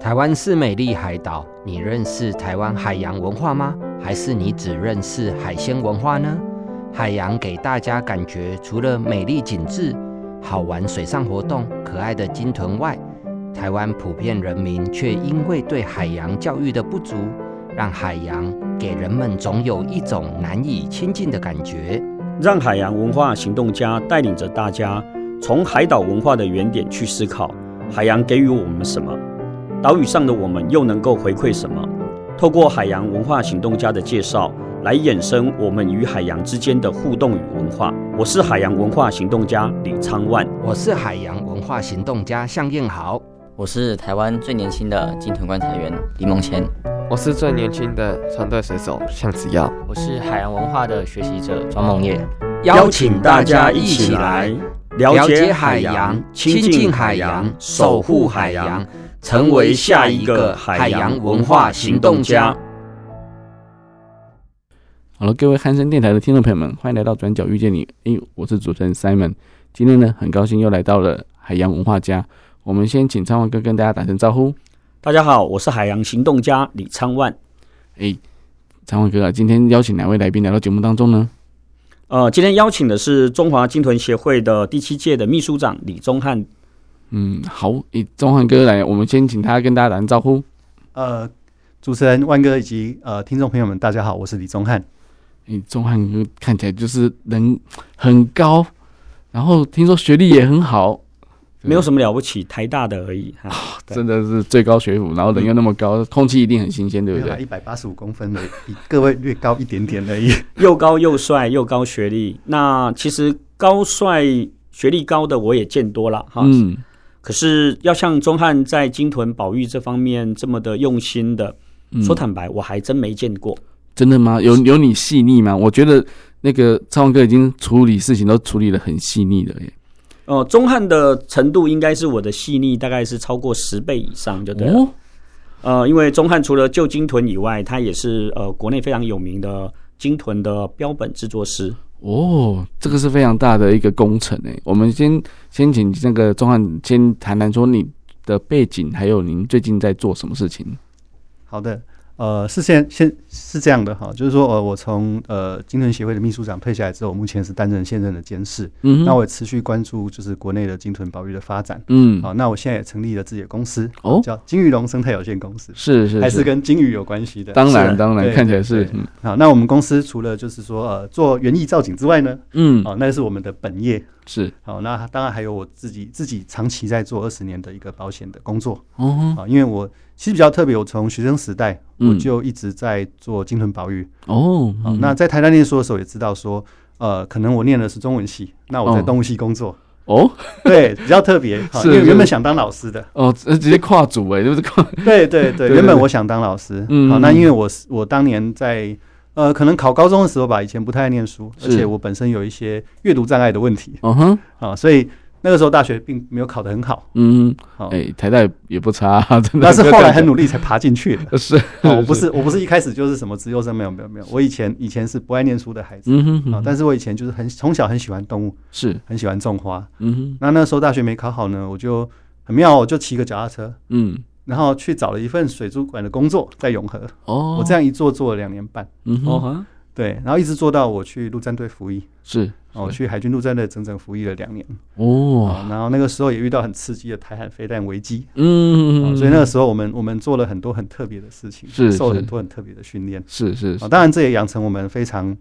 台湾是美丽海岛，你认识台湾海洋文化吗？还是你只认识海鲜文化呢？海洋给大家感觉，除了美丽景致、好玩水上活动、可爱的鲸豚外，台湾普遍人民却因为对海洋教育的不足，让海洋给人们总有一种难以亲近的感觉。让海洋文化行动家带领着大家，从海岛文化的原点去思考，海洋给予我们什么？岛屿上的我们又能够回馈什么？透过海洋文化行动家的介绍，来衍生我们与海洋之间的互动与文化。我是海洋文化行动家李昌万，我是海洋文化行动家向燕豪，我是台湾最年轻的鲸豚观察员李梦谦，我是最年轻的船队水手向子耀，我是海洋文化的学习者庄梦叶。邀请大家一起来了解海洋，亲近海洋，守护海洋。成为下一个海洋文化行动家。好了，各位汉声电台的听众朋友们，欢迎来到《转角遇见你》。诶，我是主持人 Simon。今天呢，很高兴又来到了海洋文化家。我们先请昌万哥跟大家打声招呼。大家好，我是海洋行动家李昌万。诶，昌万哥啊，今天邀请哪位来宾来到节目当中呢？呃，今天邀请的是中华鲸豚协会的第七届的秘书长李宗翰。嗯，好，以钟翰哥来，我们先请他跟大家打声招呼。呃，主持人万哥以及呃听众朋友们，大家好，我是李宗翰。你钟汉哥看起来就是人很高，然后听说学历也很好，没有什么了不起，台大的而已。啊，真的是最高学府，然后人又那么高，嗯、空气一定很新鲜，对不对？一百八十五公分的，比各位略高一点点而已。又高又帅又高学历，那其实高帅学历高的我也见多了哈。嗯。可是要像钟汉在金屯保育这方面这么的用心的，嗯、说坦白，我还真没见过。真的吗？有有你细腻吗？我觉得那个超文哥已经处理事情都处理的很细腻了耶。哦、呃，宗翰的程度应该是我的细腻，大概是超过十倍以上，就对了。哦、呃，因为钟汉除了旧金屯以外，他也是呃国内非常有名的金屯的标本制作师。哦，这个是非常大的一个工程诶。我们先先请那个钟汉先谈谈说你的背景，还有您最近在做什么事情。好的。呃，是现现是这样的哈，就是说，呃，我从呃金屯协会的秘书长退下来之后，我目前是担任现任的监事。嗯，那我也持续关注就是国内的金屯保育的发展。嗯，好，那我现在也成立了自己的公司，哦，叫金鱼龙生态有限公司。是是，还是跟金鱼有关系的。当然当然，看起来是。好，那我们公司除了就是说呃做园艺造景之外呢，嗯，好，那是我们的本业。是。好，那当然还有我自己自己长期在做二十年的一个保险的工作。哦，啊，因为我。其实比较特别，我从学生时代我就一直在做金屯保育。哦，好，那在台大念书的时候也知道说，呃，可能我念的是中文系，那我在动物系工作。哦，对，比较特别，因为原本想当老师的。哦，直接跨组哎，就是跨。对对 对，原本我想当老师。嗯，好，那因为我是我当年在呃，可能考高中的时候吧，以前不太爱念书，而且我本身有一些阅读障碍的问题。嗯哼，啊，所以。那个时候大学并没有考得很好，嗯，好，哎，台大也不差，真的。但是后来很努力才爬进去的。是，我不是，我不是一开始就是什么资优生，没有，没有，没有。我以前以前是不爱念书的孩子，嗯哼，但是我以前就是很从小很喜欢动物，是很喜欢种花，嗯哼。那那时候大学没考好呢，我就很妙，我就骑个脚踏车，嗯，然后去找了一份水族馆的工作，在永和。哦，我这样一做做了两年半，嗯哼，对，然后一直做到我去陆战队服役，是。哦，我去海军陆战队整整服役了两年。哦，然后那个时候也遇到很刺激的台海飞弹危机，嗯，所以那个时候我们我们做了很多很特别的事情，是受了很多很特别的训练，是是，当然这也养成我们非常，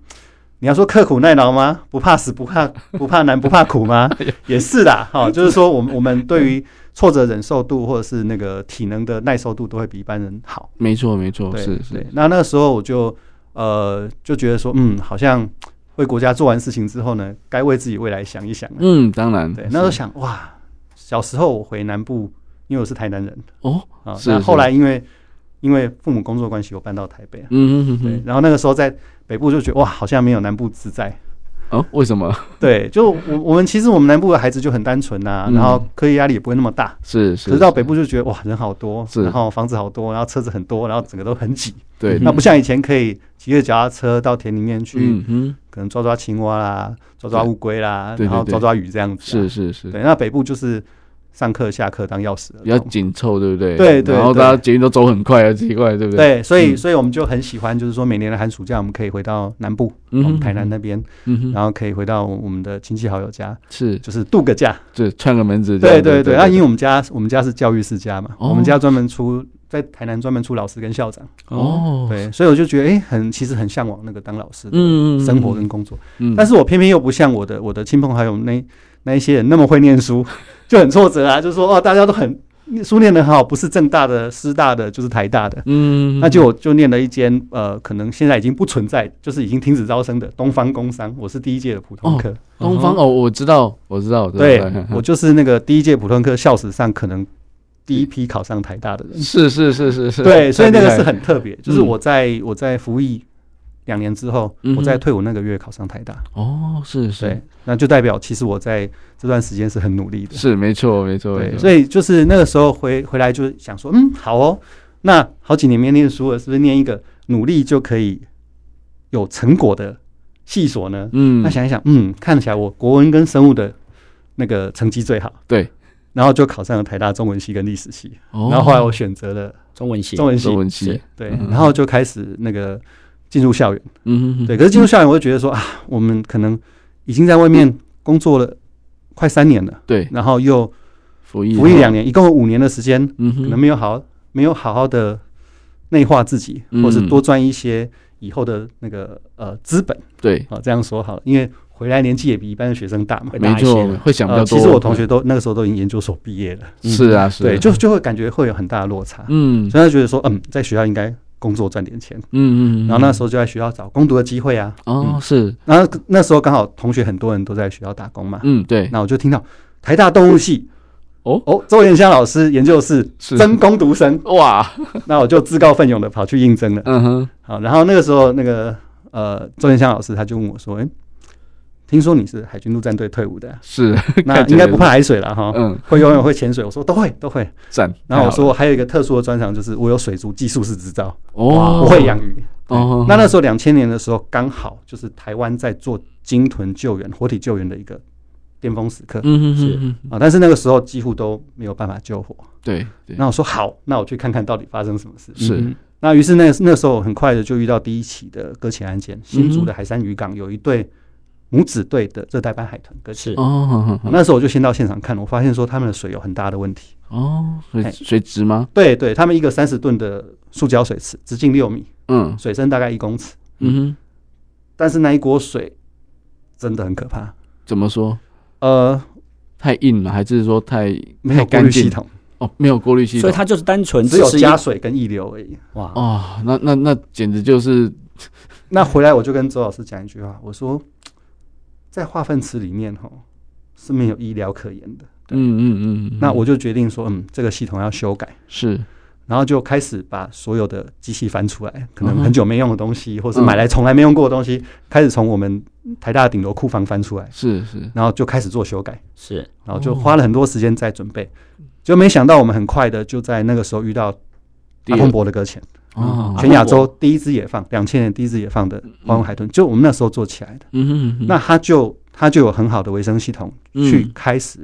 你要说刻苦耐劳吗？不怕死，不怕不怕难，不怕苦吗？也是的，哈，就是说我们我们对于挫折忍受度或者是那个体能的耐受度都会比一般人好，没错没错，是是。那那个时候我就呃就觉得说，嗯，好像。为国家做完事情之后呢，该为自己未来想一想。嗯，当然，对。那时候想，哇，小时候我回南部，因为我是台南人哦，啊，那后来因为因为父母工作关系，我搬到台北。嗯嗯嗯。对，然后那个时候在北部就觉得哇，好像没有南部自在。哦，为什么？对，就我我们其实我们南部的孩子就很单纯呐、啊，嗯、然后课业压力也不会那么大。是是。可是到北部就觉得哇，人好多，是然后房子好多，然后车子很多，然后整个都很挤。对。那不像以前可以骑着脚踏车到田里面去，嗯哼，可能抓抓青蛙啦，抓抓乌龟啦，对对对，然后抓抓鱼这样子、啊。是是是。对，那北部就是。上课下课当钥匙，比较紧凑，对不对？对对。然后大家捷运都走很快啊，奇怪，对不对？对，所以所以我们就很喜欢，就是说每年的寒暑假，我们可以回到南部，嗯，台南那边，嗯，然后可以回到我们的亲戚好友家，是，就是度个假，就串个门子。对对对。那因为我们家我们家是教育世家嘛，我们家专门出在台南专门出老师跟校长。哦。对，所以我就觉得，哎，很其实很向往那个当老师的生活跟工作。嗯。但是我偏偏又不像我的我的亲朋好友那那一些人那么会念书。就很挫折啊，就是说哦，大家都很书念得很好，不是正大的、师大的，就是台大的，嗯，那就我就念了一间呃，可能现在已经不存在，就是已经停止招生的东方工商，我是第一届的普通科。哦，东方哦，我知道，我知道，对，我就是那个第一届普通科校史上可能第一批考上台大的人，是是是是是，对，所以那个是很特别，就是我在我在服役。两年之后，我在退伍那个月考上台大。哦，是是，那就代表其实我在这段时间是很努力的。是，没错，没错。对，所以就是那个时候回回来就想说，嗯，好哦，那好几年没念书了，是不是念一个努力就可以有成果的系所呢？嗯，那想一想，嗯，看起来我国文跟生物的那个成绩最好。对，然后就考上了台大中文系跟历史系。然后后来我选择了中文系，中文系，中文系。对，然后就开始那个。进入校园，嗯哼，对。可是进入校园，我就觉得说啊，我们可能已经在外面工作了快三年了，对。然后又服役服役两年，一共有五年的时间，嗯，可能没有好没有好好的内化自己，或是多赚一些以后的那个呃资本，对。啊，这样说好了，因为回来年纪也比一般的学生大嘛，没错，会想比较多。其实我同学都那个时候都已经研究所毕业了，是啊，是。对，就就会感觉会有很大的落差，嗯。所以他觉得说，嗯，在学校应该。工作赚点钱，嗯嗯，然后那时候就在学校找工读的机会啊。哦，是。然后那时候刚好同学很多人都在学校打工嘛。嗯，对。那我就听到台大动物系，哦哦，周延香老师研究室真工读生，哇！那我就自告奋勇的跑去应征了。嗯哼。好，然后那个时候那个呃周延香老师他就问我说：“哎。”听说你是海军陆战队退伍的，是 那应该不怕海水了哈。嗯，会游泳会潜水，我说都会都会。赞。然后我说我还有一个特殊的专长，就是我有水族技术士执照。哦，我会养鱼。哦，那那时候两千年的时候，刚好就是台湾在做鲸豚救援、活体救援的一个巅峰时刻。嗯嗯嗯啊，但是那个时候几乎都没有办法救活。对。那我说好，那我去看看到底发生什么事。是。那于是那那时候很快的就遇到第一起的搁浅案件，新竹的海山渔港有一对。母子队的热带斑海豚可是哦，那时候我就先到现场看，我发现说他们的水有很大的问题哦，水水质吗？对对，他们一个三十吨的塑胶水池，直径六米，嗯，水深大概一公尺，嗯哼，但是那一锅水真的很可怕。怎么说？呃，太硬了，还是说太没有过滤系统？哦，没有过滤系统，所以它就是单纯只有加水跟溢流而已。哇哦，那那那简直就是，那回来我就跟周老师讲一句话，我说。在化粪池里面，哈是没有医疗可言的。嗯嗯嗯。那我就决定说，嗯，这个系统要修改。是。然后就开始把所有的机器翻出来，可能很久没用的东西，或是买来从来没用过的东西，开始从我们台大顶楼库房翻出来。是是。然后就开始做修改。是。然后就花了很多时间在准备，就没想到我们很快的就在那个时候遇到阿蓬伯的搁浅。哦。全亚洲第一只野放，两千年第一只野放的黄纹海豚，就我们那时候做起来的。嗯嗯。那它就。它就有很好的维生系统，去开始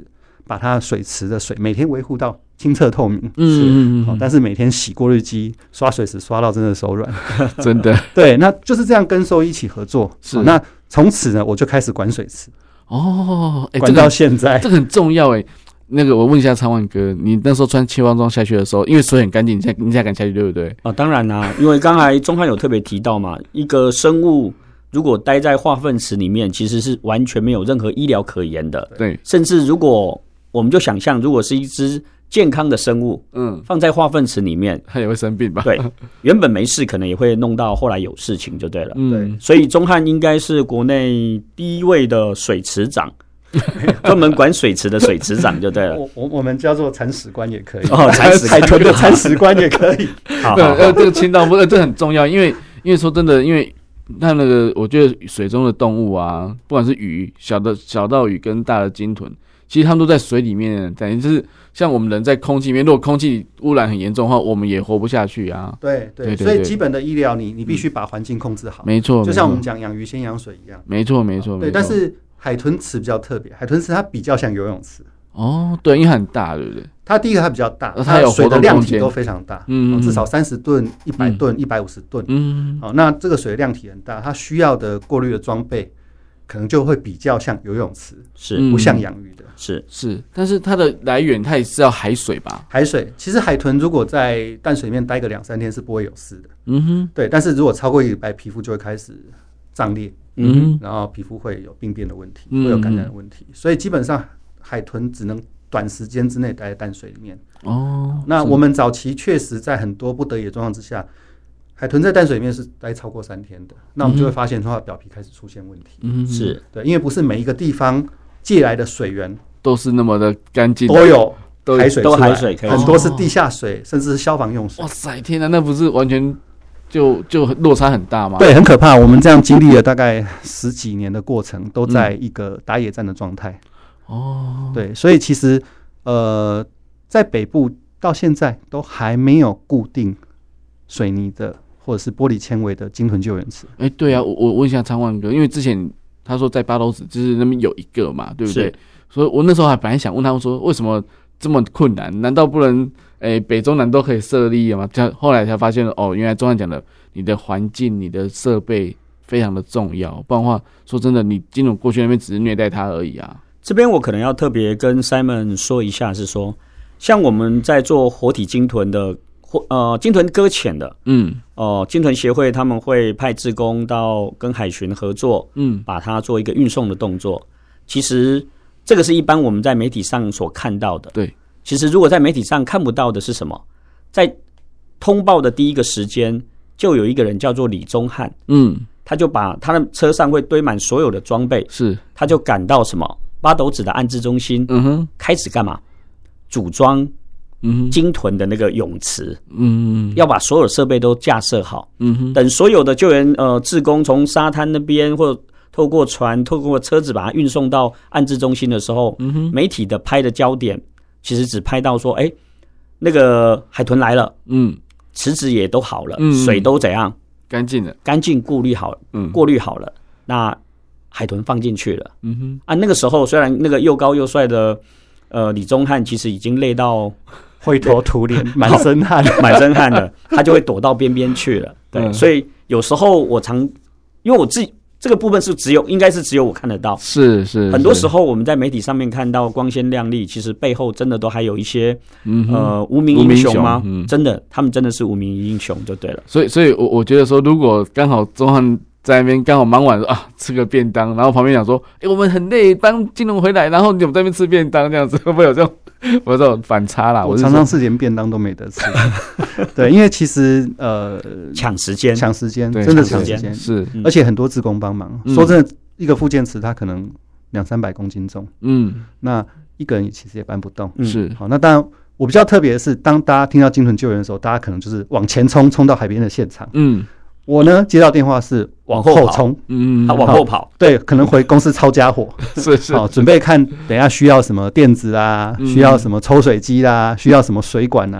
把它水池的水每天维护到清澈透明。嗯嗯嗯。但是每天洗过滤机、刷水池刷到真的手软，真的。对，那就是这样跟兽医一起合作。是。那从此呢，我就开始管水池。哦，管到现在，这个很重要哎。那个，我问一下苍万哥，你那时候穿气化装下去的时候，因为水很干净，你才你才敢下去，对不对？啊，当然啦，因为刚才钟汉有特别提到嘛，一个生物。如果待在化粪池里面，其实是完全没有任何医疗可言的。对，甚至如果我们就想象，如果是一只健康的生物，嗯，放在化粪池里面，它也会生病吧？对，原本没事，可能也会弄到后来有事情，就对了。嗯，对。所以钟汉应该是国内第一位的水池长，专门管水池的水池长就对了。我我我们叫做铲屎官也可以哦，铲屎海豚的铲屎官也可以。好，呃，这个清道夫，呃，这很重要，因为因为说真的，因为那那个，我觉得水中的动物啊，不管是鱼，小的小到鱼跟大的鲸豚。其实它们都在水里面，等于就是像我们人在空气里面，如果空气污染很严重的话，我们也活不下去啊。对对，所以基本的医疗，你你必须把环境控制好。没错，就像我们讲养鱼先养水一样。没错没错。对，但是海豚池比较特别，海豚池它比较像游泳池。哦，对，因为很大，对不对？它第一个它比较大，它有水的量体都非常大，嗯，至少三十吨、一百吨、一百五十吨，嗯，好，那这个水的量体很大，它需要的过滤的装备。可能就会比较像游泳池，是不像养鱼的，是是，但是它的来源它也是要海水吧？海水，其实海豚如果在淡水面待个两三天是不会有事的，嗯哼，对。但是如果超过一礼拜，皮肤就会开始胀裂，嗯，然后皮肤会有病变的问题，会有感染的问题，所以基本上海豚只能短时间之内待在淡水里面。哦，那我们早期确实在很多不得已的状况之下。海豚在淡水里面是待超过三天的，那我们就会发现它的表皮开始出现问题。嗯，是对，因为不是每一个地方借来的水源都是那么的干净，都有海水，都海水，很多是地下水，甚至是消防用水。哇塞，天哪，那不是完全就就落差很大嘛？对，很可怕。我们这样经历了大概十几年的过程，都在一个打野战的状态。哦，对，所以其实呃，在北部到现在都还没有固定水泥的。或者是玻璃纤维的鲸豚救援池。哎，对啊，我我问一下昌万哥，因为之前他说在八斗子就是那边有一个嘛，对不对？所以我那时候还本来想问他们说，为什么这么困难？难道不能哎北中南都可以设立吗？他后来才发现哦，原来中央讲的你的环境、你的设备非常的重要，不然的话说真的，你金融过去那边只是虐待他而已啊。这边我可能要特别跟 Simon 说一下，是说像我们在做活体鲸豚的。或呃，鲸豚搁浅的，嗯，哦、呃，鲸豚协会他们会派志工到跟海巡合作，嗯，把它做一个运送的动作。其实这个是一般我们在媒体上所看到的。对，其实如果在媒体上看不到的是什么？在通报的第一个时间，就有一个人叫做李宗翰，嗯，他就把他的车上会堆满所有的装备，是，他就赶到什么？八斗子的安置中心，嗯哼，开始干嘛？组装。嗯，鲸豚的那个泳池，嗯，要把所有设备都架设好，嗯哼，等所有的救援呃志工从沙滩那边或透过船、透过车子把它运送到安置中心的时候，嗯，媒体的拍的焦点其实只拍到说，哎、欸，那个海豚来了，嗯，池子也都好了，嗯，水都怎样？干净了，干净过滤好，嗯，过滤好了，那海豚放进去了，嗯哼，啊，那个时候虽然那个又高又帅的呃李宗翰其实已经累到。灰头土脸，满身汗，满身汗的，他就会躲到边边去了。对，嗯、所以有时候我常，因为我自己这个部分是只有，应该是只有我看得到。是是，很多时候我们在媒体上面看到光鲜亮丽，其实背后真的都还有一些，嗯、呃，无名英雄吗？嗯、真的，他们真的是无名英雄就对了。所以，所以我我觉得说，如果刚好中汉在那边刚好忙完啊，吃个便当，然后旁边讲说，哎、欸，我们很累，帮金龙回来，然后你们在那边吃便当，这样子。会 不会有这种？我这种反差啦，我常常是连便当都没得吃。对，因为其实呃，抢时间，抢时间，真的抢时间。是，而且很多职工帮忙。说真的，一个附件池它可能两三百公斤重，嗯，那一个人其实也搬不动。是，好，那当然我比较特别的是，当大家听到金豚救援的时候，大家可能就是往前冲，冲到海边的现场，嗯。我呢，接到电话是往后冲，嗯，他往后跑，对，可能回公司抄家伙，是是，好，准备看等下需要什么垫子啊，需要什么抽水机啦，需要什么水管啊，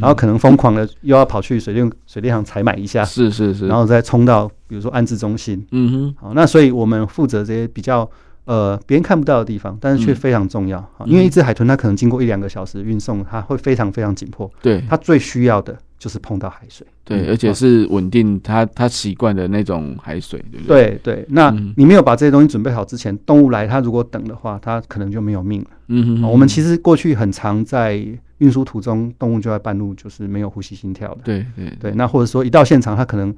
然后可能疯狂的又要跑去水电水电行采买一下，是是是，然后再冲到比如说安置中心，嗯哼，好，那所以我们负责这些比较呃别人看不到的地方，但是却非常重要，因为一只海豚它可能经过一两个小时运送，它会非常非常紧迫，对，它最需要的。就是碰到海水，对，而且是稳定它它习惯的那种海水，对不对？对对，那你没有把这些东西准备好之前，动物来，它如果等的话，它可能就没有命了。嗯哼，我们其实过去很常在运输途中，动物就在半路就是没有呼吸心跳的。对对对，那或者说一到现场，它可能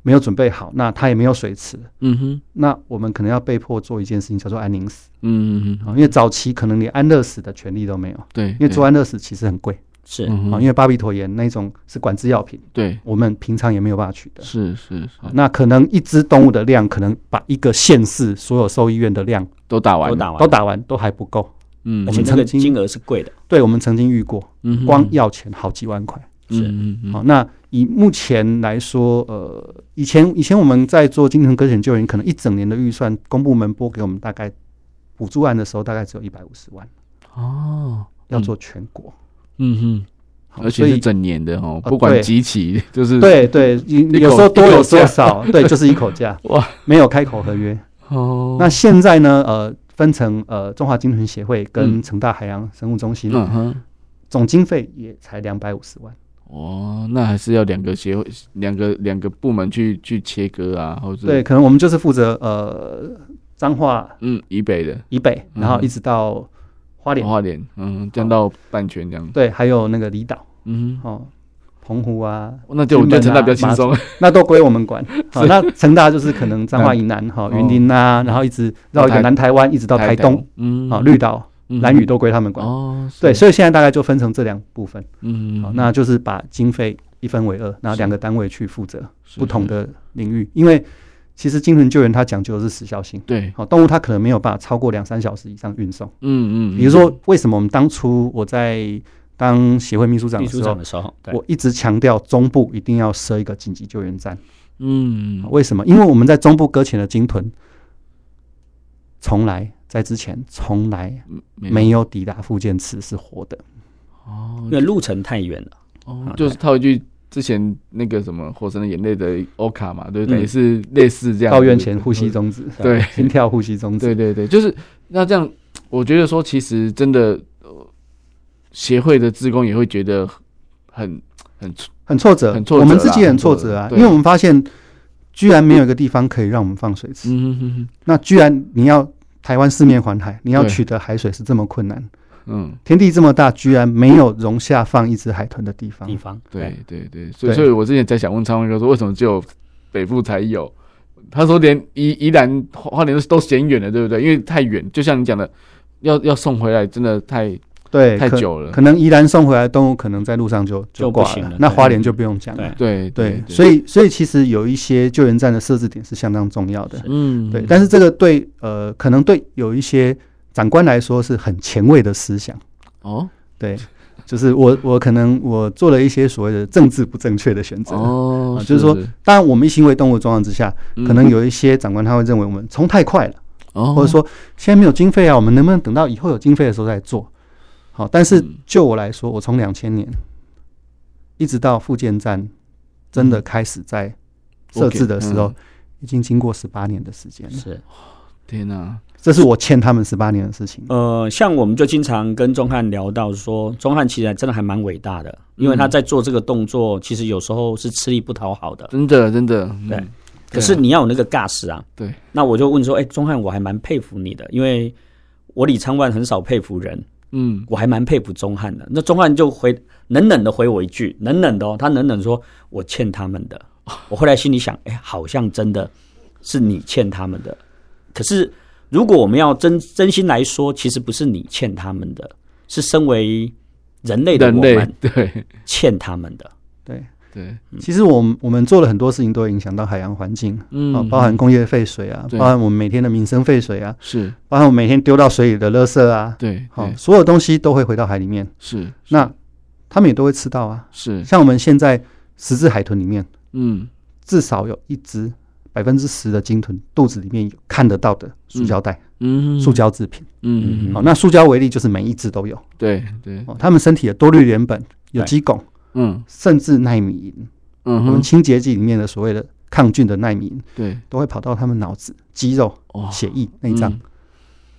没有准备好，那它也没有水池。嗯哼，那我们可能要被迫做一件事情，叫做安宁死。嗯哼，因为早期可能连安乐死的权利都没有。对，因为做安乐死其实很贵。是啊，因为巴比妥盐那种是管制药品，对，我们平常也没有办法取得。是是是，那可能一只动物的量，可能把一个县市所有兽医院的量都打完，都打完，都打完，都还不够。嗯，而且这个金额是贵的。对，我们曾经遇过，光药钱好几万块。是，嗯嗯。好，那以目前来说，呃，以前以前我们在做精神科险救援，可能一整年的预算，公部门拨给我们大概补助案的时候，大概只有一百五十万。哦，要做全国。嗯哼，而且是整年的哦，不管几期，就是对对，有时候多有时候少，对，就是一口价。哇，没有开口合约。哦，那现在呢？呃，分成呃中华鲸豚协会跟成大海洋生物中心，嗯哼，总经费也才两百五十万。哦，那还是要两个协会、两个两个部门去去切割啊，或者对，可能我们就是负责呃彰化嗯以北的。以北，然后一直到花莲。花莲，嗯，降到半圈这样。对，还有那个离岛，嗯哦，澎湖啊，那就我觉得成大比较轻松，那都归我们管。好，那成大就是可能彰化以南哈，云林啊，然后一直绕一个南台湾，一直到台东，嗯，好，绿岛。蓝屿都归他们管。哦，对，所以现在大概就分成这两部分，嗯，好，那就是把经费一分为二，然后两个单位去负责不同的领域，因为其实鲸豚救援它讲究的是时效性，对，好，动物它可能没有办法超过两三小时以上运送，嗯嗯，比如说为什么我们当初我在当协会秘书长的时候，我一直强调中部一定要设一个紧急救援站，嗯，为什么？因为我们在中部搁浅的鲸豚从来。在之前从来没有。抵达附件池是活的。哦，因为路程太远了。哦，就是套一句之前那个什么《火神的眼泪》的欧卡嘛，对不对？也是类似这样。到院前呼吸中止，对，心跳呼吸中止。对对对，就是那这样，我觉得说其实真的，协会的职工也会觉得很很很挫折，很挫折。我们自己很挫折啊，因为我们发现居然没有一个地方可以让我们放水池。嗯哼哼。那居然你要。台湾四面环海，你要取得海水是这么困难。嗯，天地这么大，居然没有容下放一只海豚的地方。地方，对对对，所以所以我之前在想问昌文哥说，为什么只有北部才有？他说连宜宜兰花莲都都嫌远了，对不对？因为太远，就像你讲的，要要送回来真的太。对，太久了，可能宜兰送回来的动物，可能在路上就就挂了。那花莲就不用讲了。对对，所以所以其实有一些救援站的设置点是相当重要的。嗯，对。但是这个对呃，可能对有一些长官来说是很前卫的思想。哦，对，就是我我可能我做了一些所谓的政治不正确的选择。哦，就是说，当然我们一心为动物状况之下，可能有一些长官他会认为我们冲太快了，或者说现在没有经费啊，我们能不能等到以后有经费的时候再做？好，但是就我来说，我从两千年一直到复建站真的开始在设置的时候，已经经过十八年的时间了。是，天哪，这是我欠他们十八年的事情。呃，像我们就经常跟钟汉聊到说，钟汉其实真的还蛮伟大的，因为他在做这个动作，其实有时候是吃力不讨好的。真的，真的，对。可是你要有那个尬死啊。对。那我就问说，哎，钟汉，我还蛮佩服你的，因为我李昌万很少佩服人。嗯，我还蛮佩服钟汉的。那钟汉就回冷冷的回我一句，冷冷的哦，他冷冷说：“我欠他们的。”我后来心里想，哎，好像真的是你欠他们的。可是如果我们要真真心来说，其实不是你欠他们的，是身为人类的我们对。欠他们的。对。对，其实我们我们做了很多事情，都会影响到海洋环境，嗯，包含工业废水啊，包含我们每天的民生废水啊，是，包含我们每天丢到水里的垃圾啊，对，好，所有东西都会回到海里面，是，那他们也都会吃到啊，是，像我们现在十只海豚里面，嗯，至少有一只百分之十的鲸豚肚子里面有看得到的塑胶袋，嗯，塑胶制品，嗯，好，那塑胶为例，就是每一只都有，对对，他们身体的多氯联苯、有机汞。嗯，甚至奈米银，嗯，我们清洁剂里面的所谓的抗菌的奈米银，对，都会跑到他们脑子、肌肉、血液、内脏。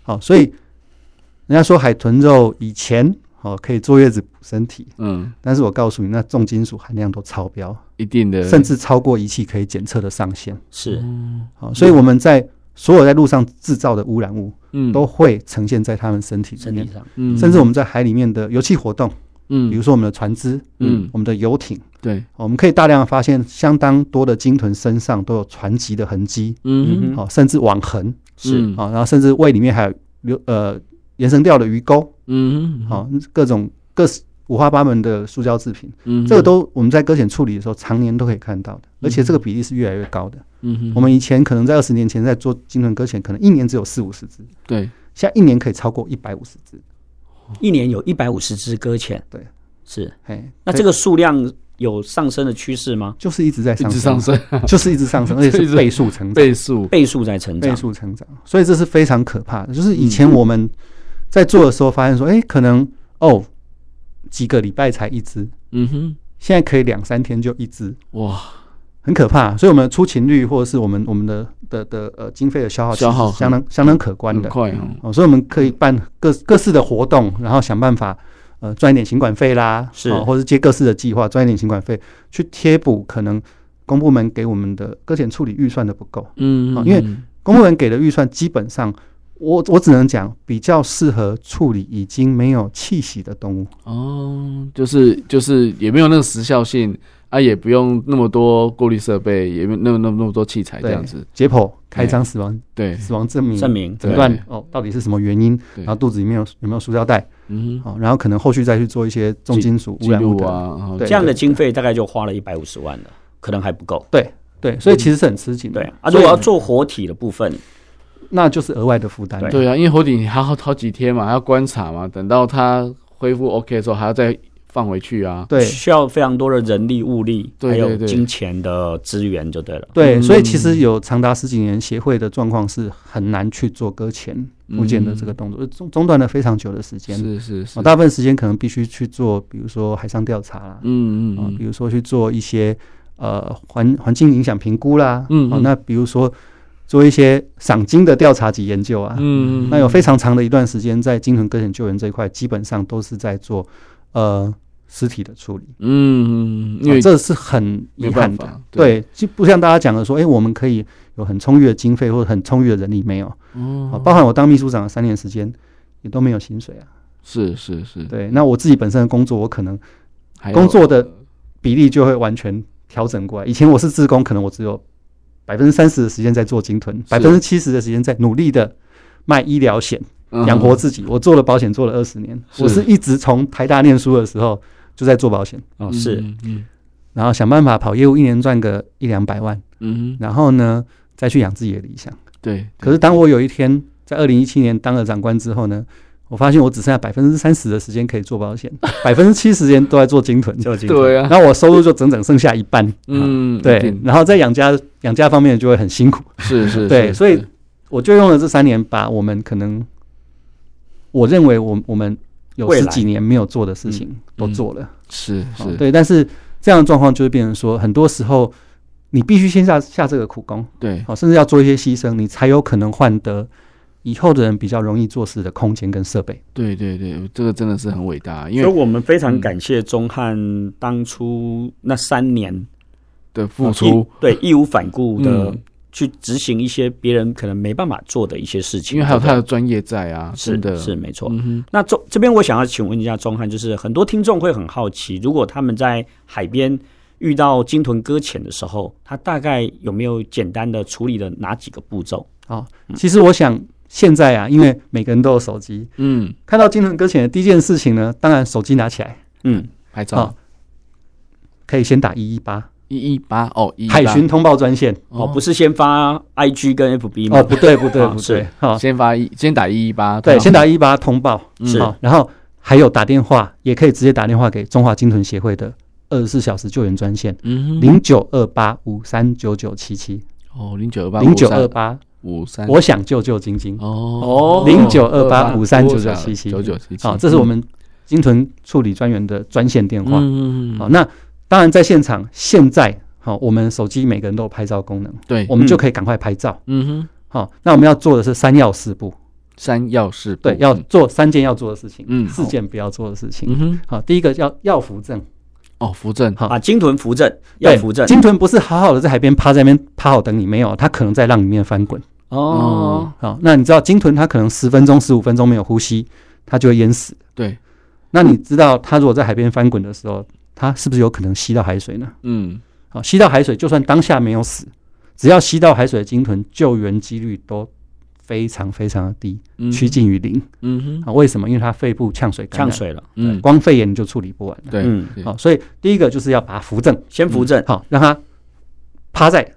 好，所以人家说海豚肉以前哦可以坐月子补身体，嗯，但是我告诉你，那重金属含量都超标，一定的，甚至超过仪器可以检测的上限。是，好，所以我们在所有在路上制造的污染物，嗯，都会呈现在他们身体里面，嗯，甚至我们在海里面的油气活动。嗯，比如说我们的船只，嗯，我们的游艇，对，我们可以大量的发现相当多的鲸豚身上都有船籍的痕迹，嗯，好，甚至网痕是。啊，然后甚至胃里面还有流呃延伸掉的鱼钩，嗯，好，各种各五花八门的塑胶制品，嗯，这个都我们在搁浅处理的时候常年都可以看到的，而且这个比例是越来越高的。嗯哼，我们以前可能在二十年前在做鲸豚搁浅，可能一年只有四五十只，对，现在一年可以超过一百五十只，一年有一百五十只搁浅，对，是，哎，那这个数量有上升的趋势吗？就是一直在上升，上升，就是一直上升，而且是倍数成长，倍数。倍数在成长，倍数成长，所以这是非常可怕的。就是以前我们在做的时候发现说，哎，可能哦几个礼拜才一只，嗯哼，现在可以两三天就一只，哇。很可怕，所以我们的出勤率或者是我们我们的的的呃经费的消耗消耗相当相当可观的，快哦，所以我们可以办各各式的活动，然后想办法呃赚一点行管费啦，是，或者接各式的计划赚一点行管费，去贴补可能公部门给我们的搁浅处理预算的不够，嗯，因为公部门给的预算基本上，我我只能讲比较适合处理已经没有气息的动物，哦，就是就是也没有那个时效性。啊，也不用那么多过滤设备，也没有那么那么那么多器材这样子，解剖、开张、死亡，对，死亡证明、证明、诊断哦，到底是什么原因？然后肚子里面有有没有塑胶袋？嗯，好，然后可能后续再去做一些重金属污染物啊，这样的经费大概就花了一百五十万了，可能还不够。对对，所以其实是很吃紧的。对啊，如果要做活体的部分，那就是额外的负担。对啊，因为活体你还要好几天嘛，还要观察嘛，等到它恢复 OK 的时候，还要再。放回去啊，对，需要非常多的人力物力，还有金钱的资源就对了。对，所以其实有长达十几年协会的状况是很难去做搁浅复健的这个动作，中中断了非常久的时间。是是是，大部分时间可能必须去做，比如说海上调查啦，嗯嗯，比如说去做一些呃环环境影响评估啦，嗯，那比如说做一些赏金的调查及研究啊，嗯，那有非常长的一段时间在鲸豚搁浅救援这一块，基本上都是在做呃。尸体的处理，嗯，因为这是很遗憾的，对，就不像大家讲的说，哎，我们可以有很充裕的经费或者很充裕的人力，没有，哦，包含我当秘书长的三年时间，也都没有薪水啊，是是是，对，那我自己本身的工作，我可能工作的比例就会完全调整过来，以前我是自工，可能我只有百分之三十的时间在做鲸豚，百分之七十的时间在努力的卖医疗险养活自己，我做了保险做了二十年，我是一直从台大念书的时候。就在做保险。哦，是，嗯，然后想办法跑业务，一年赚个一两百万，嗯，然后呢，再去养自己的理想，对。可是当我有一天在二零一七年当了长官之后呢，我发现我只剩下百分之三十的时间可以做保险，百分之七十时间都在做金豚，做鲸豚，对啊。然后我收入就整整剩下一半，嗯，对。然后在养家养家方面就会很辛苦，是是，对。所以我就用了这三年，把我们可能我认为我我们。有十几年没有做的事情都做了，是是，对，但是这样的状况就会变成说，很多时候你必须先下下这个苦功，对，好，甚至要做一些牺牲，你才有可能换得以后的人比较容易做事的空间跟设备。对对对，这个真的是很伟大，因为所以我们非常感谢钟汉当初那三年的付出，对，义无反顾的。去执行一些别人可能没办法做的一些事情，因为还有他的专业在啊，是的，是没错。那这这边我想要请问一下钟汉，就是很多听众会很好奇，如果他们在海边遇到鲸豚搁浅的时候，他大概有没有简单的处理的哪几个步骤？哦，其实我想现在啊，因为每个人都有手机，嗯，看到鲸豚搁浅的第一件事情呢，当然手机拿起来，嗯，拍照，可以先打一一八。一一八哦，海巡通报专线。哦，不是先发 I G 跟 F B 吗？哦，不对，不对，不对，好，先发一，先打一一八，对，先打一一八通报。是，然后还有打电话，也可以直接打电话给中华鲸豚协会的二十四小时救援专线，嗯，零九二八五三九九七七，哦，零九二八零九二八五三，我想救救晶晶，哦，零九二八五三九九七七。九九七七，好，这是我们鲸豚处理专员的专线电话，嗯，好，那。当然，在现场，现在好，我们手机每个人都有拍照功能，对，我们就可以赶快拍照。嗯。哼，好，那我们要做的是三要四不，三要四不，对，要做三件要做的事情，嗯，四件不要做的事情。嗯哼，好，第一个要要扶正，哦，扶正，好，把鲸豚扶正，要扶正。鲸豚不是好好的在海边趴在那边趴好等你，没有，它可能在浪里面翻滚。哦，好，那你知道鲸豚它可能十分钟、十五分钟没有呼吸，它就会淹死。对，那你知道它如果在海边翻滚的时候，它是不是有可能吸到海水呢？嗯，好，吸到海水，就算当下没有死，只要吸到海水的鲸豚，救援几率都非常非常的低，趋近于零。嗯哼，啊为什么？因为它肺部呛水，呛水了。嗯，光肺炎你就处理不完了。对，嗯，好，所以第一个就是要把它扶正，先扶正，好，让它趴在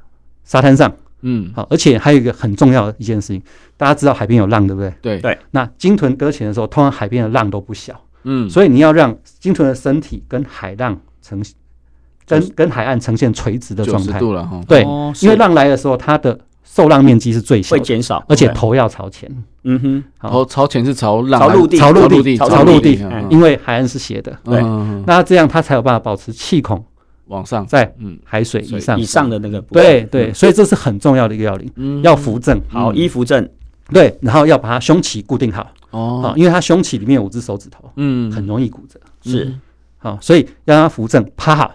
沙滩上。嗯，好，而且还有一个很重要的一件事情，大家知道海边有浪，对不对？对对。那鲸豚搁浅的时候，通常海边的浪都不小。嗯，所以你要让鲸豚的身体跟海浪呈跟跟海岸呈现垂直的状态。度了哈。对，因为浪来的时候，它的受浪面积是最小，会减少，而且头要朝前。嗯哼，头朝前是朝浪，朝陆地，朝陆地，朝陆地，因为海岸是斜的。对，那这样它才有办法保持气孔往上，在嗯海水以上以上的那个。对对，所以这是很重要的一个要领，嗯要扶正。好，一扶正。对，然后要把它胸鳍固定好。哦，因为它胸鳍里面有五只手指头，嗯，很容易骨折。是，好，所以要让它扶正，趴好。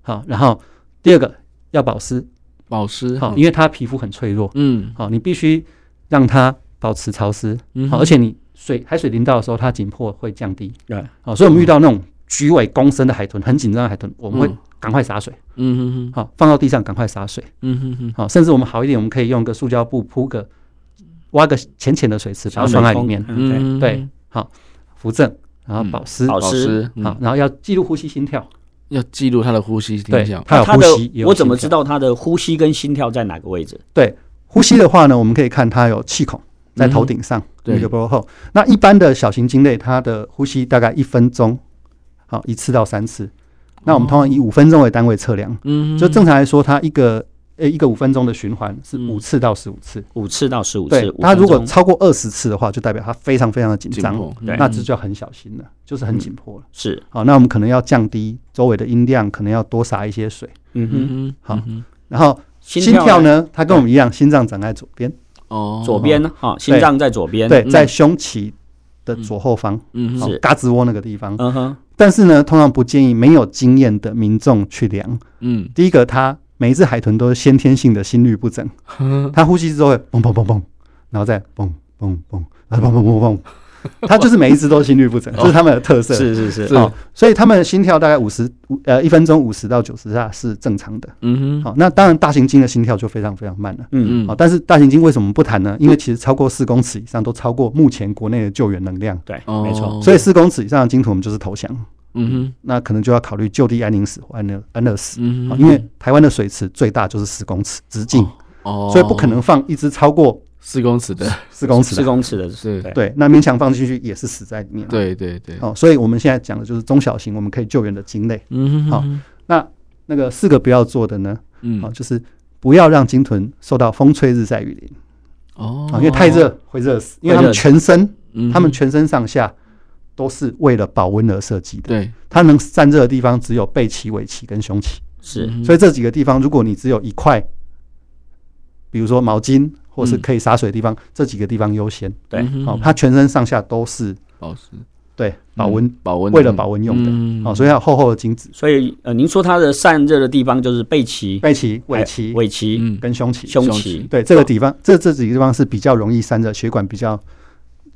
好，然后第二个要保湿，保湿。好，因为它皮肤很脆弱。嗯，好，你必须让它保持潮湿。嗯，好，而且你水海水淋到的时候，它紧迫会降低。对，好，所以我们遇到那种举尾躬身的海豚，很紧张的海豚，我们会赶快洒水。嗯哼哼，好，放到地上赶快洒水。嗯哼哼，好，甚至我们好一点，我们可以用个塑胶布铺个。挖个浅浅的水池，把它放在里面。对对，好，扶正，然后保湿，保湿，好，然后要记录呼吸、心跳，要记录他的呼吸、心跳。他有呼吸，我怎么知道他的呼吸跟心跳在哪个位置？对，呼吸的话呢，我们可以看它有气孔在头顶上，一个波后。那一般的小型鲸类，它的呼吸大概一分钟，好一次到三次。那我们通常以五分钟为单位测量，嗯，就正常来说，它一个。诶，一个五分钟的循环是五次到十五次，五次到十五次。对，它如果超过二十次的话，就代表它非常非常的紧张，那这就要很小心了，就是很紧迫了。是，好，那我们可能要降低周围的音量，可能要多洒一些水。嗯哼，好，然后心跳呢，它跟我们一样，心脏长在左边。哦，左边呢？好，心脏在左边，对，在胸鳍的左后方，嗯，是嘎子窝那个地方。嗯哼，但是呢，通常不建议没有经验的民众去量。嗯，第一个它。每一只海豚都是先天性的心律不整，它呼吸之后会嘣嘣嘣嘣，然后再嘣嘣嘣，然后嘣嘣嘣嘣，它就是每一只都心律不整，这是它们的特色。是是是，好，所以它们的心跳大概五十五呃一分钟五十到九十下是正常的。嗯哼，好，那当然大型鲸的心跳就非常非常慢了。嗯嗯，好，但是大型鲸为什么不谈呢？因为其实超过四公尺以上都超过目前国内的救援能量。对，没错。所以四公尺以上的鲸豚我们就是投降。嗯哼，那可能就要考虑就地安宁死或安乐安乐死。嗯哼，因为台湾的水池最大就是四公尺直径，哦，所以不可能放一只超过四公尺的四公尺四公尺的，是，对，那勉强放进去也是死在里面。对对对，哦，所以我们现在讲的就是中小型我们可以救援的鲸类。嗯哼，好，那那个四个不要做的呢？嗯，好，就是不要让鲸豚受到风吹日晒雨淋。哦，因为太热会热死，因为他们全身，他们全身上下。都是为了保温而设计的。对，它能散热的地方只有背鳍、尾鳍跟胸鳍。是，所以这几个地方，如果你只有一块，比如说毛巾或是可以洒水的地方，这几个地方优先。对，好，它全身上下都是保湿，对，保温，保温，为了保温用的。好，所以要厚厚的金子。所以，呃，您说它的散热的地方就是背鳍、背鳍、尾鳍、尾鳍跟胸鳍、胸鳍。对，这个地方，这这几个地方是比较容易散热，血管比较。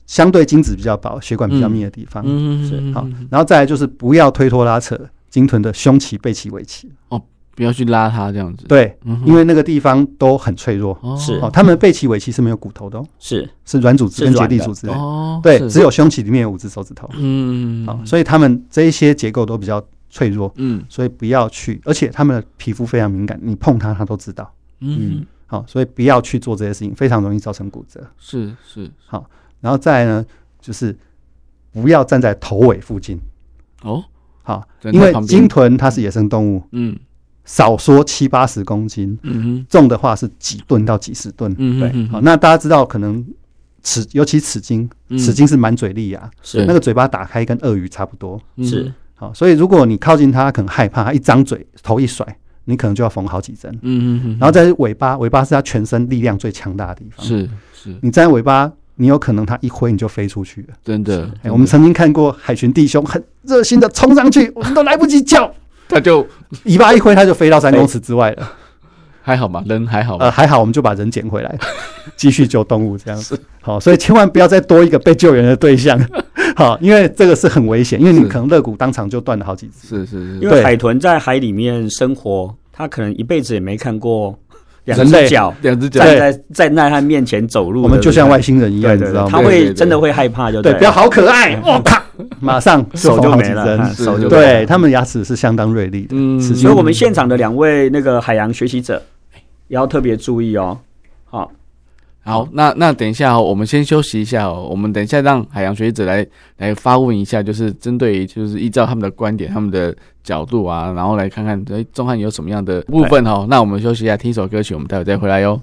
相对精子比较薄、血管比较密的地方，嗯，是好，然后再来就是不要推脱拉扯鲸豚的胸鳍、背鳍、尾鳍哦，不要去拉它这样子，对，因为那个地方都很脆弱，是。哦，它们背鳍、尾鳍是没有骨头的哦，是。是软组织跟结缔组织。哦，对，只有胸鳍里面有五只手指头，嗯，好，所以他们这一些结构都比较脆弱，嗯，所以不要去，而且他们的皮肤非常敏感，你碰它它都知道，嗯，好，所以不要去做这些事情，非常容易造成骨折，是是。好。然后再来呢，就是不要站在头尾附近。哦。好，因为鲸豚它是野生动物，嗯，少说七八十公斤，重的话是几吨到几十吨，嗯，对。好，那大家知道，可能齿，尤其齿鲸，齿鲸是满嘴利牙，是那个嘴巴打开跟鳄鱼差不多，是。好，所以如果你靠近它，可能害怕，它一张嘴，头一甩，你可能就要缝好几针，嗯嗯。然后再尾巴，尾巴是它全身力量最强大的地方，是是。你站在尾巴。你有可能它一挥你就飞出去了，真的。我们曾经看过海巡弟兄很热心的冲上去，我们都来不及叫，他就尾巴一挥，他就飞到三公尺之外了。还好吗？人还好吗？呃，还好，我们就把人捡回来，继续救动物这样子。好，所以千万不要再多一个被救援的对象，好，因为这个是很危险，因为你可能肋骨当场就断了好几次。是是是，因为海豚在海里面生活，它可能一辈子也没看过。两只脚，两只脚站在在耐汉面前走路，我们就像外星人一样，你知道吗？他会真的会害怕，就对，不要好可爱，我靠，马上手就没了，手就对，他们牙齿是相当锐利的，嗯，所以我们现场的两位那个海洋学习者也要特别注意哦，好。好，那那等一下哦，我们先休息一下哦。我们等一下让海洋学习者来来发问一下，就是针对就是依照他们的观点、他们的角度啊，然后来看看哎，钟汉有什么样的部分哦。那我们休息一下，听一首歌曲，我们待会再回来哟。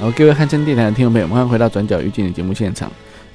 然后各位汉声电台的听众朋友，我们欢迎回到转角遇见的节目现场。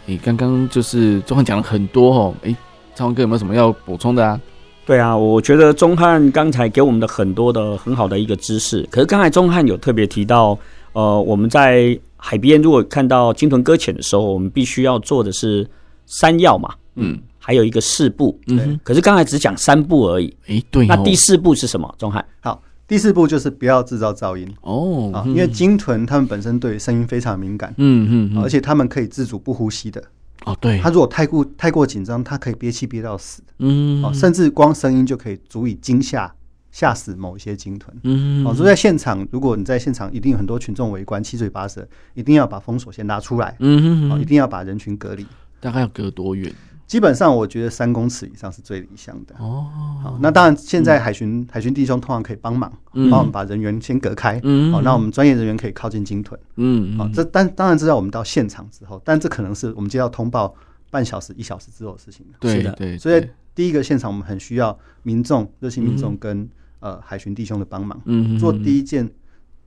诶，刚刚就是钟汉讲了很多哦，诶，昌文哥有没有什么要补充的啊？对啊，我觉得钟汉刚才给我们的很多的很好的一个知识，可是刚才钟汉有特别提到，呃，我们在海边如果看到鲸豚搁浅的时候，我们必须要做的是三要嘛，嗯，还有一个四步，嗯，可是刚才只讲三步而已，诶，对，那第四步是什么？钟汉，好，第四步就是不要制造噪音。哦，啊，因为鲸豚它们本身对声音非常敏感，嗯嗯，而且它们可以自主不呼吸的，哦，对，它如果太过太过紧张，它可以憋气憋到死，嗯，哦，甚至光声音就可以足以惊吓。吓死某一些鲸豚，嗯，哦，所以在现场，如果你在现场，一定有很多群众围观，七嘴八舌，一定要把封锁线拉出来，嗯，哦，一定要把人群隔离。大概要隔多远？基本上，我觉得三公尺以上是最理想的。哦，好，那当然，现在海巡海巡弟兄通常可以帮忙，帮我们把人员先隔开，嗯，好，那我们专业人员可以靠近鲸豚，嗯，好，这当当然知道我们到现场之后，但这可能是我们接到通报半小时、一小时之后的事情。对的，对，所以第一个现场我们很需要民众、热心民众跟。呃，海巡弟兄的帮忙，嗯，做第一件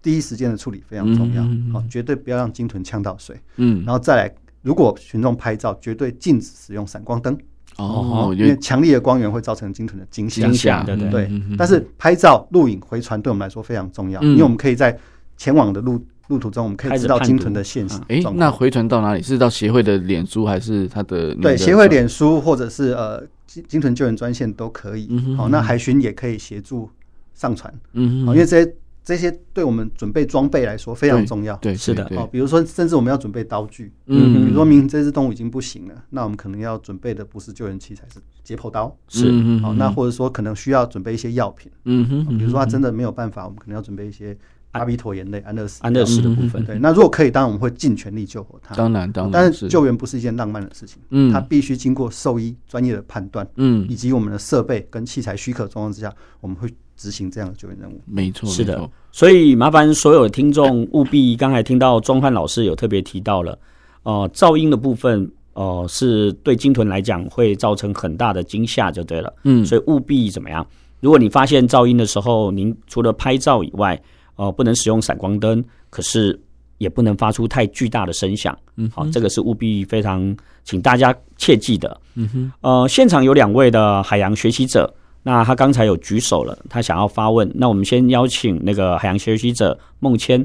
第一时间的处理非常重要，好，绝对不要让鲸豚呛到水，嗯，然后再来，如果群众拍照，绝对禁止使用闪光灯，哦，因为强烈的光源会造成鲸豚的惊吓，惊吓，对对对。但是拍照、录影、回传对我们来说非常重要，因为我们可以在前往的路路途中，我们可以知道鲸豚的现实。哎，那回传到哪里？是到协会的脸书，还是他的？对，协会脸书，或者是呃鲸鲸豚救援专线都可以。好，那海巡也可以协助。上传，嗯，因为这些这些对我们准备装备来说非常重要，对，是的，哦，比如说，甚至我们要准备刀具，嗯，比如说明明这只动物已经不行了，那我们可能要准备的不是救援器材，是解剖刀，是，好，那或者说可能需要准备一些药品，嗯哼，比如说它真的没有办法，我们可能要准备一些阿比妥盐类、安乐死、安乐死的部分，对，那如果可以，当然我们会尽全力救活他，当然，当然，但是救援不是一件浪漫的事情，嗯，它必须经过兽医专业的判断，嗯，以及我们的设备跟器材许可状况之下，我们会。执行这样的救援任务，没错，是的。所以麻烦所有的听众务必，刚才听到钟汉老师有特别提到了，呃，噪音的部分，呃，是对鲸豚来讲会造成很大的惊吓，就对了。嗯，所以务必怎么样？如果你发现噪音的时候，您除了拍照以外，呃，不能使用闪光灯，可是也不能发出太巨大的声响。嗯，好，这个是务必非常请大家切记的。嗯哼，呃，现场有两位的海洋学习者。那他刚才有举手了，他想要发问。那我们先邀请那个海洋学习者孟谦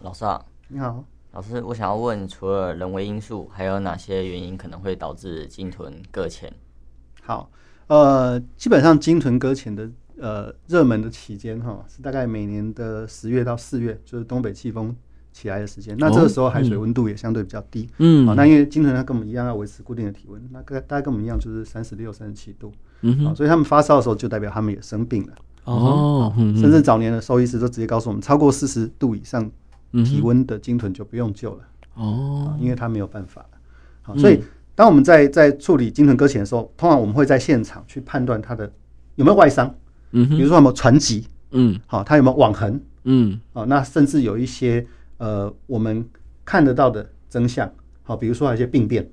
老师啊，你好，老师，我想要问，除了人为因素，还有哪些原因可能会导致鲸豚搁浅？好，呃，基本上鲸豚搁浅的呃热门的期间哈，是大概每年的十月到四月，就是东北季风起来的时间。那这个时候海水温度也相对比较低，嗯，好，那因为鲸豚它跟我们一样要维持固定的体温，那跟大概跟我们一样就是三十六、三十七度。嗯哼，所以他们发烧的时候，就代表他们也生病了。哦，甚至早年的兽医师都直接告诉我们，超过四十度以上体温的鲸豚就不用救了。哦，因为它没有办法了。好，所以当我们在在处理鲸豚搁浅的时候，通常我们会在现场去判断它的有没有外伤。嗯，比如说有没有船籍。嗯，好，它有没有网痕。嗯，好，那甚至有一些呃我们看得到的真相。好，比如说有一些病变。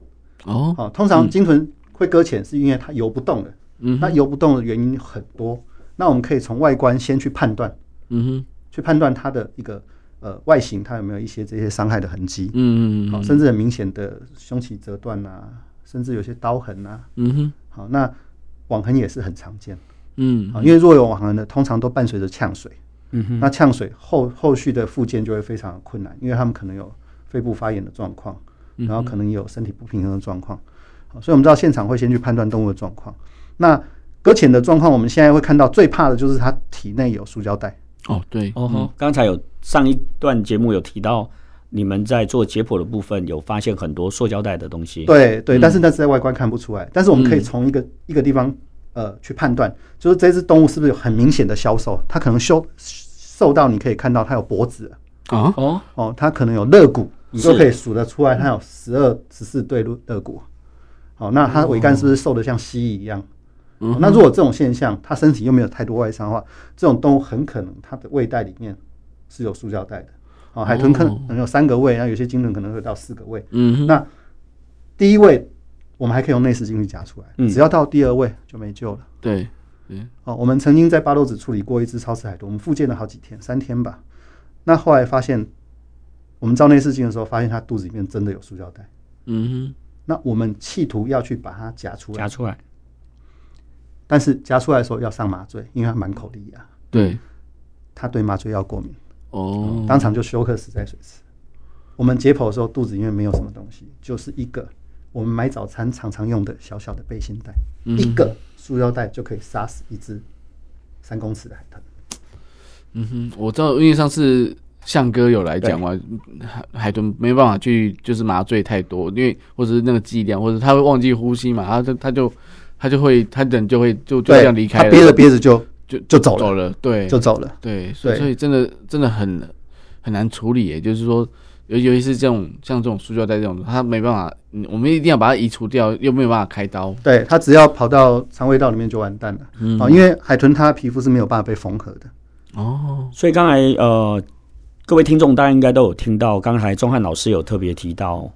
哦，好，通常鲸豚会搁浅是因为它游不动了。嗯，那游不动的原因很多，那我们可以从外观先去判断，嗯哼，去判断它的一个呃外形，它有没有一些这些伤害的痕迹，嗯嗯，好，甚至很明显的胸鳍折断啊，甚至有些刀痕啊，嗯哼，好，那网痕也是很常见，嗯，好，因为若有网痕的，通常都伴随着呛水，嗯哼，那呛水后后续的复健就会非常困难，因为他们可能有肺部发炎的状况，然后可能也有身体不平衡的状况，好，所以我们知道现场会先去判断动物的状况。那搁浅的状况，我们现在会看到最怕的就是它体内有塑胶袋。哦，对，哦吼，刚才有上一段节目有提到，你们在做解剖的部分有发现很多塑胶袋的东西。对对，但是那是在外观看不出来，但是我们可以从一个一个地方呃去判断，就是这只动物是不是有很明显的消瘦，它可能瘦瘦到你可以看到它有脖子。啊？哦？哦，它可能有肋骨，你都可以数得出来，它有十二十四对肋骨。好，那它尾干是不是瘦的像蜥蜴一样？哦、那如果这种现象，它身体又没有太多外伤的话，这种动物很可能它的胃袋里面是有塑胶袋的。哦，海豚可能有三个胃，那有些鲸豚可能会到四个胃。嗯，那第一胃我们还可以用内视镜去夹出来，只要到第二位就没救了。对，嗯哦，我们曾经在巴洛子处理过一只超翅海豚，我们复健了好几天，三天吧。那后来发现，我们照内视镜的时候，发现它肚子里面真的有塑胶袋。嗯哼，那我们企图要去把它夹出来，夹出来，但是夹出来的时候要上麻醉，因为它满口利牙。对，它对麻醉药过敏。哦，当场就休克死在水池。我们解剖的时候，肚子里面没有什么东西，就是一个我们买早餐常常用的小小的背心袋，嗯、一个塑料袋就可以杀死一只三公尺的海豚。嗯哼，我知道，因为上次向哥有来讲嘛，海海豚没办法去就是麻醉太多，因为或者是那个剂量，或者他会忘记呼吸嘛，他就他就他就会他人就会就就这样离开了，他憋着憋着就。就就走了，走了，对，就走了，对，所以所以真的真的很很难处理，也就是说，尤尤其是这种像这种塑胶袋这种，它没办法，我们一定要把它移除掉，又没有办法开刀，对，它只要跑到肠胃道里面就完蛋了，嗯，因为海豚它皮肤是没有办法被缝合的，哦，所以刚才呃，各位听众大家应该都有听到，刚才钟汉老师有特别提到，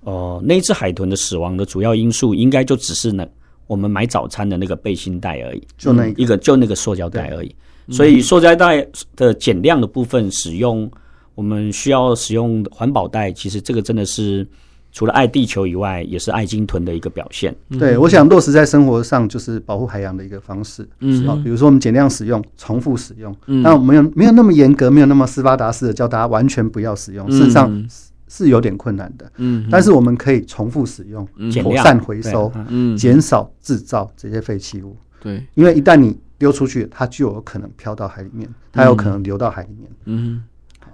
呃，那只海豚的死亡的主要因素，应该就只是那。我们买早餐的那个背心袋而已，就那一个，就那个塑胶袋而已。所以塑胶袋的减量的部分使用，我们需要使用环保袋。其实这个真的是除了爱地球以外，也是爱鲸豚的一个表现。对，我想落实在生活上就是保护海洋的一个方式。嗯，好，比如说我们减量使用，重复使用。嗯，但我们没有没有那么严格，没有那么斯巴达式的叫大家完全不要使用。事实上。是有点困难的，嗯，但是我们可以重复使用，妥善回收，嗯，减少制造这些废弃物，对，因为一旦你丢出去，它就有可能飘到海里面，它有可能流到海里面，嗯。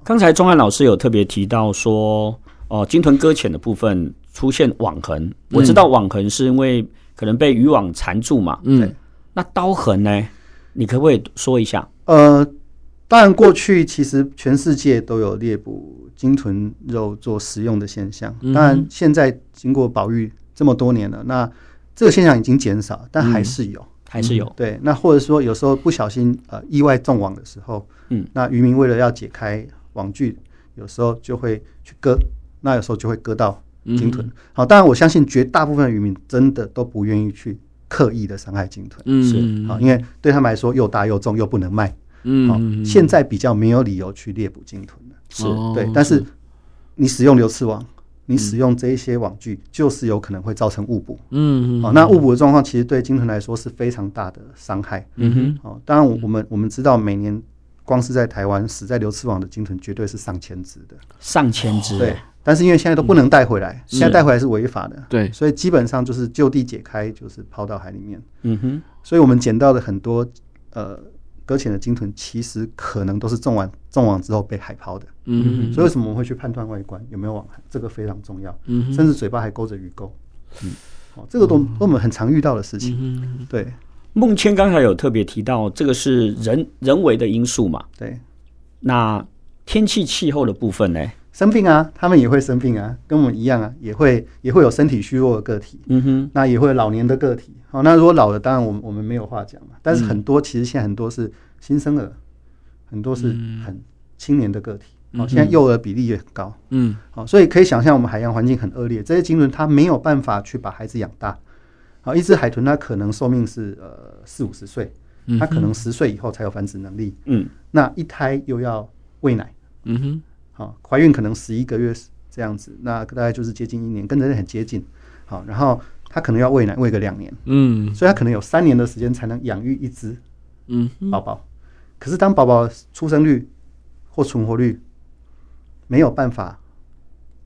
刚才钟汉老师有特别提到说，哦，鲸豚搁浅的部分出现网痕，我知道网痕是因为可能被渔网缠住嘛，嗯，那刀痕呢？你可不可以说一下？呃。当然，过去其实全世界都有猎捕鲸豚肉做食用的现象。当然，现在经过保育这么多年了，那这个现象已经减少，但还是有，还是有。对，那或者说有时候不小心呃意外中网的时候，嗯，那渔民为了要解开网具，有时候就会去割，那有时候就会割到鲸豚。好，当然我相信绝大部分的渔民真的都不愿意去刻意的伤害鲸豚，是好，因为对他们来说又大又重又不能卖。嗯，好，现在比较没有理由去猎捕鲸豚了，是对。但是你使用流刺网，你使用这一些网具，就是有可能会造成误捕。嗯，好，那误捕的状况其实对鲸豚来说是非常大的伤害。嗯哼，好，当然我们我们知道每年光是在台湾死在流刺网的鲸豚绝对是上千只的，上千只。对，但是因为现在都不能带回来，现在带回来是违法的。对，所以基本上就是就地解开，就是抛到海里面。嗯哼，所以我们捡到的很多呃。搁浅的鲸豚其实可能都是中网中网之后被海抛的，嗯哼，所以为什么我们会去判断外观有没有网痕？这个非常重要，嗯，甚至嘴巴还勾着鱼钩，嗯，哦，这个都我们很常遇到的事情，嗯，对。孟谦刚才有特别提到，这个是人人为的因素嘛？对。那天气气候的部分呢？生病啊，他们也会生病啊，跟我们一样啊，也会也会有身体虚弱的个体，嗯哼，那也会有老年的个体。好，那如果老了，当然我们我们没有话讲嘛。但是很多其实现在很多是新生儿，很多是很青年的个体。好，现在幼儿比例也很高。嗯，好，所以可以想象我们海洋环境很恶劣，这些鲸豚它没有办法去把孩子养大。好，一只海豚它可能寿命是呃四五十岁，它可能十岁以后才有繁殖能力。嗯，那一胎又要喂奶。嗯哼。好，怀孕可能十一个月这样子，那大概就是接近一年，跟人很接近。好，然后它可能要喂奶喂个两年，嗯，所以它可能有三年的时间才能养育一只，嗯，宝宝。可是当宝宝出生率或存活率没有办法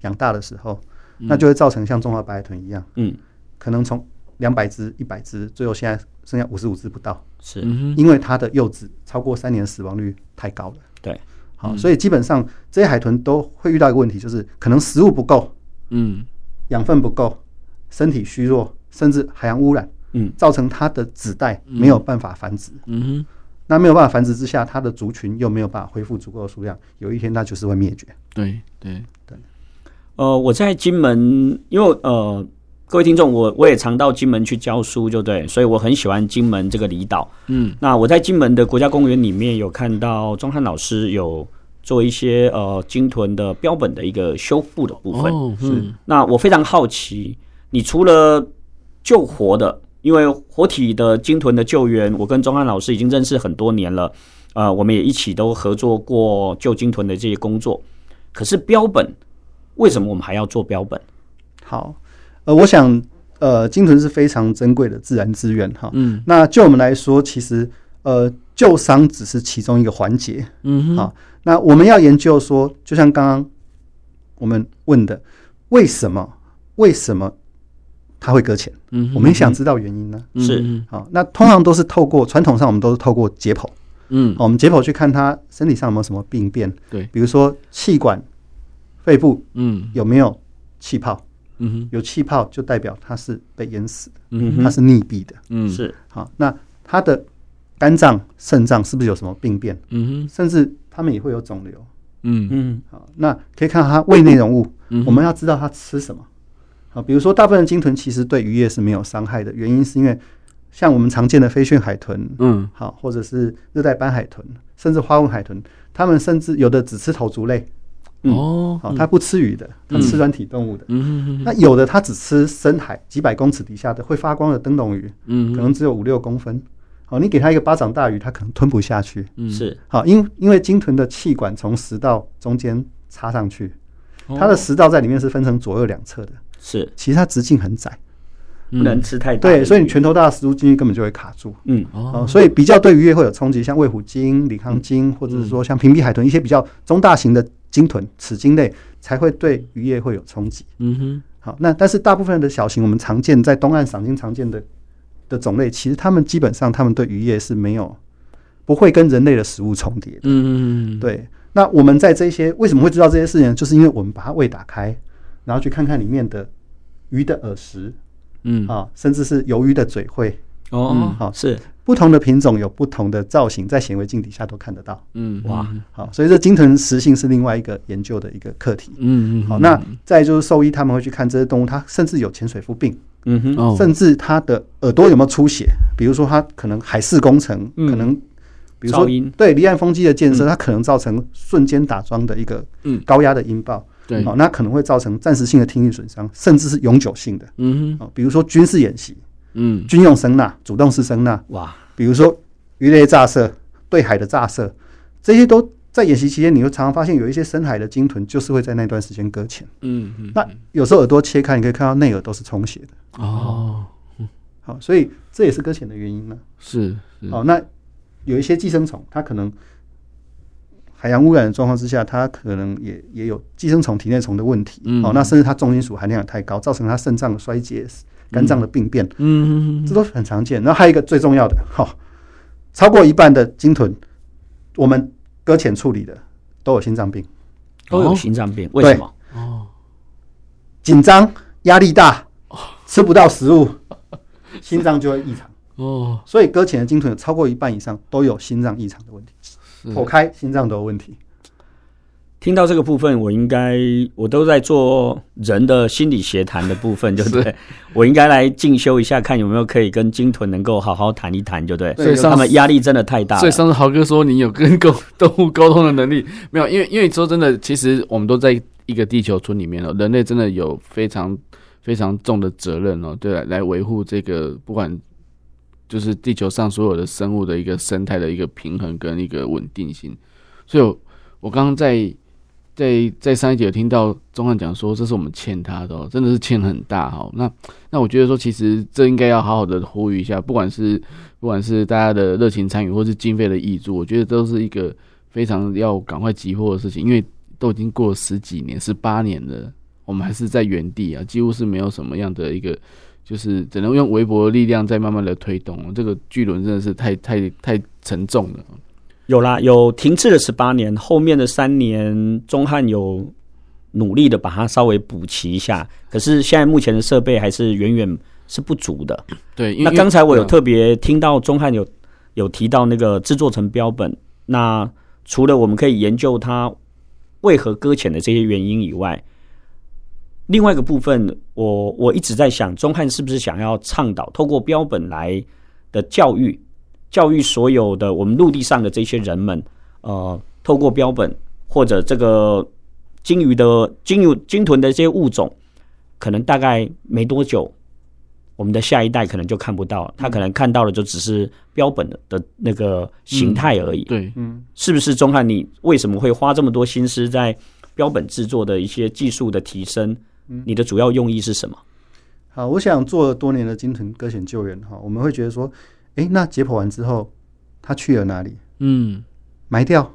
养大的时候，那就会造成像中华白海豚一样，嗯，可能从两百只、一百只，最后现在剩下五十五只不到，是。因为它的幼子超过三年死亡率太高了，对。好，所以基本上这些海豚都会遇到一个问题，就是可能食物不够，嗯，养分不够，身体虚弱，甚至海洋污染，嗯，造成它的子代没有办法繁殖，嗯哼。那没有办法繁殖之下，它的族群又没有办法恢复足够的数量，有一天它就是会灭绝。对对。对。呃，我在金门，因为呃，各位听众，我我也常到金门去教书，就对，所以我很喜欢金门这个离岛。嗯，那我在金门的国家公园里面有看到钟汉老师有做一些呃鲸豚的标本的一个修复的部分。哦，是。那我非常好奇，你除了救活的。因为活体的鲸豚的救援，我跟钟汉老师已经认识很多年了，呃，我们也一起都合作过救鲸豚的这些工作。可是标本，为什么我们还要做标本？好，呃，我想，呃，鲸豚是非常珍贵的自然资源，哈，嗯，那就我们来说，其实，呃，救伤只是其中一个环节，嗯哼，好，那我们要研究说，就像刚刚我们问的，为什么？为什么？它会搁浅，嗯，我们也想知道原因呢。是，好，那通常都是透过传统上，我们都是透过解剖，嗯，我们解剖去看它身体上有没有什么病变，对，比如说气管、肺部，嗯，有没有气泡，嗯哼，有气泡就代表它是被淹死的，嗯，它是溺毙的，嗯，是，好，那它的肝脏、肾脏是不是有什么病变？嗯哼，甚至它们也会有肿瘤，嗯。嗯，好，那可以看到它胃内容物，我们要知道它吃什么。啊，比如说，大部分的鲸豚其实对渔业是没有伤害的，原因是因为像我们常见的飞旋海豚，嗯，好，或者是热带斑海豚，甚至花纹海豚，它们甚至有的只吃头足类，哦，好，它不吃鱼的，它吃软体动物的，嗯，那有的它只吃深海几百公尺底下的会发光的灯笼鱼，嗯，可能只有五六公分，好，你给它一个巴掌大鱼，它可能吞不下去，嗯，是，好，因因为鲸豚的气管从食道中间插上去，它的食道在里面是分成左右两侧的。是，其实它直径很窄，不能吃太大。对，所以你拳头大的食物进去根本就会卡住。嗯，哦，所以比较对渔业会有冲击，像卫虎鲸、李康鲸，或者是说像屏蔽海豚一些比较中大型的鲸豚、齿鲸类，才会对渔业会有冲击。嗯哼，好，那但是大部分的小型，我们常见在东岸赏鲸常见的的种类，其实它们基本上它们对渔业是没有不会跟人类的食物重叠的。嗯嗯，对。那我们在这些为什么会知道这些事情？就是因为我们把它胃打开，然后去看看里面的。鱼的耳石，嗯啊，甚至是鱿鱼的嘴喙，哦，好，是不同的品种有不同的造型，在显微镜底下都看得到，嗯，哇，好，所以这鲸豚食性是另外一个研究的一个课题，嗯嗯，好，那再就是兽医他们会去看这些动物，它甚至有潜水夫病，嗯哼，甚至它的耳朵有没有出血，比如说它可能海事工程，可能比如说对离岸风机的建设，它可能造成瞬间打桩的一个高压的音爆。对，好，那可能会造成暂时性的听力损伤，甚至是永久性的。嗯哼，比如说军事演习，嗯，军用声呐、主动式声呐，哇，比如说鱼雷炸射、对海的炸射，这些都在演习期间，你会常常发现有一些深海的鲸豚就是会在那段时间搁浅。嗯嗯，那有时候耳朵切开，你可以看到内耳都是充血的。哦，好，所以这也是搁浅的原因呢。是，好，那有一些寄生虫，它可能。海洋污染的状况之下，它可能也也有寄生虫、体内虫的问题。嗯，哦，那甚至它重金属含量也太高，造成它肾脏的衰竭、肝脏的病变。嗯，这都很常见。然后还有一个最重要的，哈、哦，超过一半的鲸豚，我们搁浅处理的都有心脏病，都有心脏病。为什么？哦，紧张、压力大，吃不到食物，心脏就会异常。哦，所以搁浅的鲸豚有超过一半以上都有心脏异常的问题。剖开心脏都有问题。听到这个部分，我应该我都在做人的心理协谈的部分，对不对？我应该来进修一下，看有没有可以跟鲸豚能够好好谈一谈，对不对？所以他们压力真的太大。所以上次豪哥说你有跟狗动物沟通的能力，没有？因为因为说真的，其实我们都在一个地球村里面哦，人类真的有非常非常重的责任哦，对，来维护这个不管。就是地球上所有的生物的一个生态的一个平衡跟一个稳定性，所以我，我刚刚在在在上一节有听到钟汉讲说，这是我们欠他的，真的是欠很大哈。那那我觉得说，其实这应该要好好的呼吁一下，不管是不管是大家的热情参与，或是经费的挹注，我觉得都是一个非常要赶快急迫的事情，因为都已经过了十几年、十八年了，我们还是在原地啊，几乎是没有什么样的一个。就是只能用微薄的力量在慢慢的推动，这个巨轮真的是太太太沉重了。有啦，有停滞了十八年，后面的三年，中汉有努力的把它稍微补齐一下，可是现在目前的设备还是远远是不足的。对，那刚才我有特别听到中汉有有提到那个制作成标本，那除了我们可以研究它为何搁浅的这些原因以外，另外一个部分，我我一直在想，中汉是不是想要倡导透过标本来的教育，教育所有的我们陆地上的这些人们，呃，透过标本或者这个鲸鱼的鲸鱼鲸豚的这些物种，可能大概没多久，我们的下一代可能就看不到，他可能看到的就只是标本的那个形态而已。嗯、对，嗯，是不是钟汉？你为什么会花这么多心思在标本制作的一些技术的提升？你的主要用意是什么？好，我想做了多年的鲸豚搁浅救援哈，我们会觉得说，哎、欸，那解剖完之后，他去了哪里？嗯，埋掉、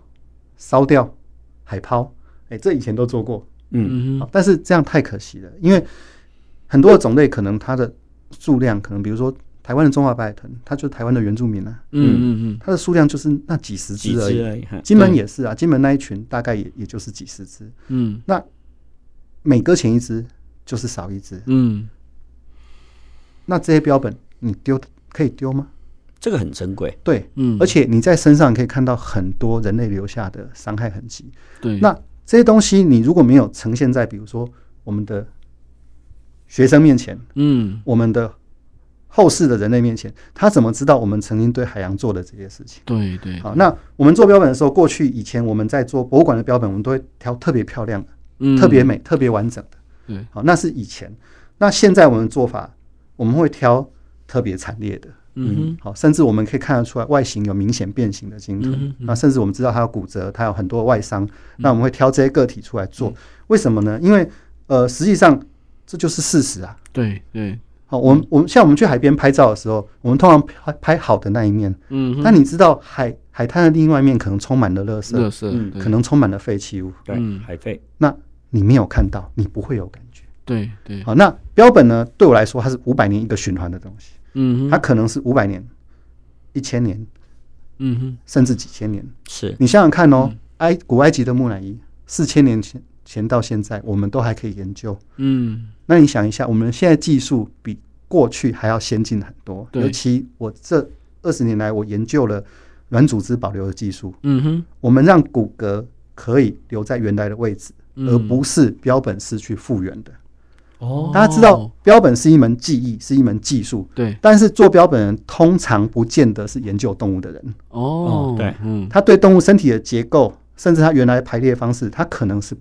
烧掉、海抛，哎、欸，这以前都做过，嗯。嗯，但是这样太可惜了，因为很多的种类可能它的数量，可能比如说台湾的中华白海豚，它就是台湾的原住民啊，嗯嗯嗯，它的数量就是那几十只而已，金门也是啊，金门那一群大概也也就是几十只，嗯，那。每搁浅一只就是少一只，嗯，那这些标本你丢可以丢吗？这个很珍贵，对，嗯，而且你在身上可以看到很多人类留下的伤害痕迹，对，那这些东西你如果没有呈现在比如说我们的学生面前，嗯，我们的后世的人类面前，他怎么知道我们曾经对海洋做的这些事情？对对，好，那我们做标本的时候，过去以前我们在做博物馆的标本，我们都会挑特别漂亮的。特别美、特别完整的，对，好，那是以前。那现在我们的做法，我们会挑特别惨烈的，嗯，好，甚至我们可以看得出来外形有明显变形的鲸豚，那甚至我们知道它有骨折，它有很多外伤，那我们会挑这些个体出来做。为什么呢？因为呃，实际上这就是事实啊。对对，好，我们我们像我们去海边拍照的时候，我们通常拍拍好的那一面，嗯，但你知道海海滩的另外一面可能充满了垃圾，垃圾，可能充满了废弃物，对，海废，那。你没有看到，你不会有感觉。对对，好，那标本呢？对我来说，它是五百年一个循环的东西。嗯，它可能是五百年、一千年，嗯哼，甚至几千年。是你想想看哦，埃古埃及的木乃伊，四千年前前到现在，我们都还可以研究。嗯，那你想一下，我们现在技术比过去还要先进很多。尤其我这二十年来，我研究了软组织保留的技术。嗯哼，我们让骨骼可以留在原来的位置。而不是标本失去复原的。哦，大家知道标本是一门技艺，是一门技术。对，但是做标本人通常不见得是研究动物的人。哦，对，嗯，他对动物身体的结构，甚至他原来排列方式，他可能是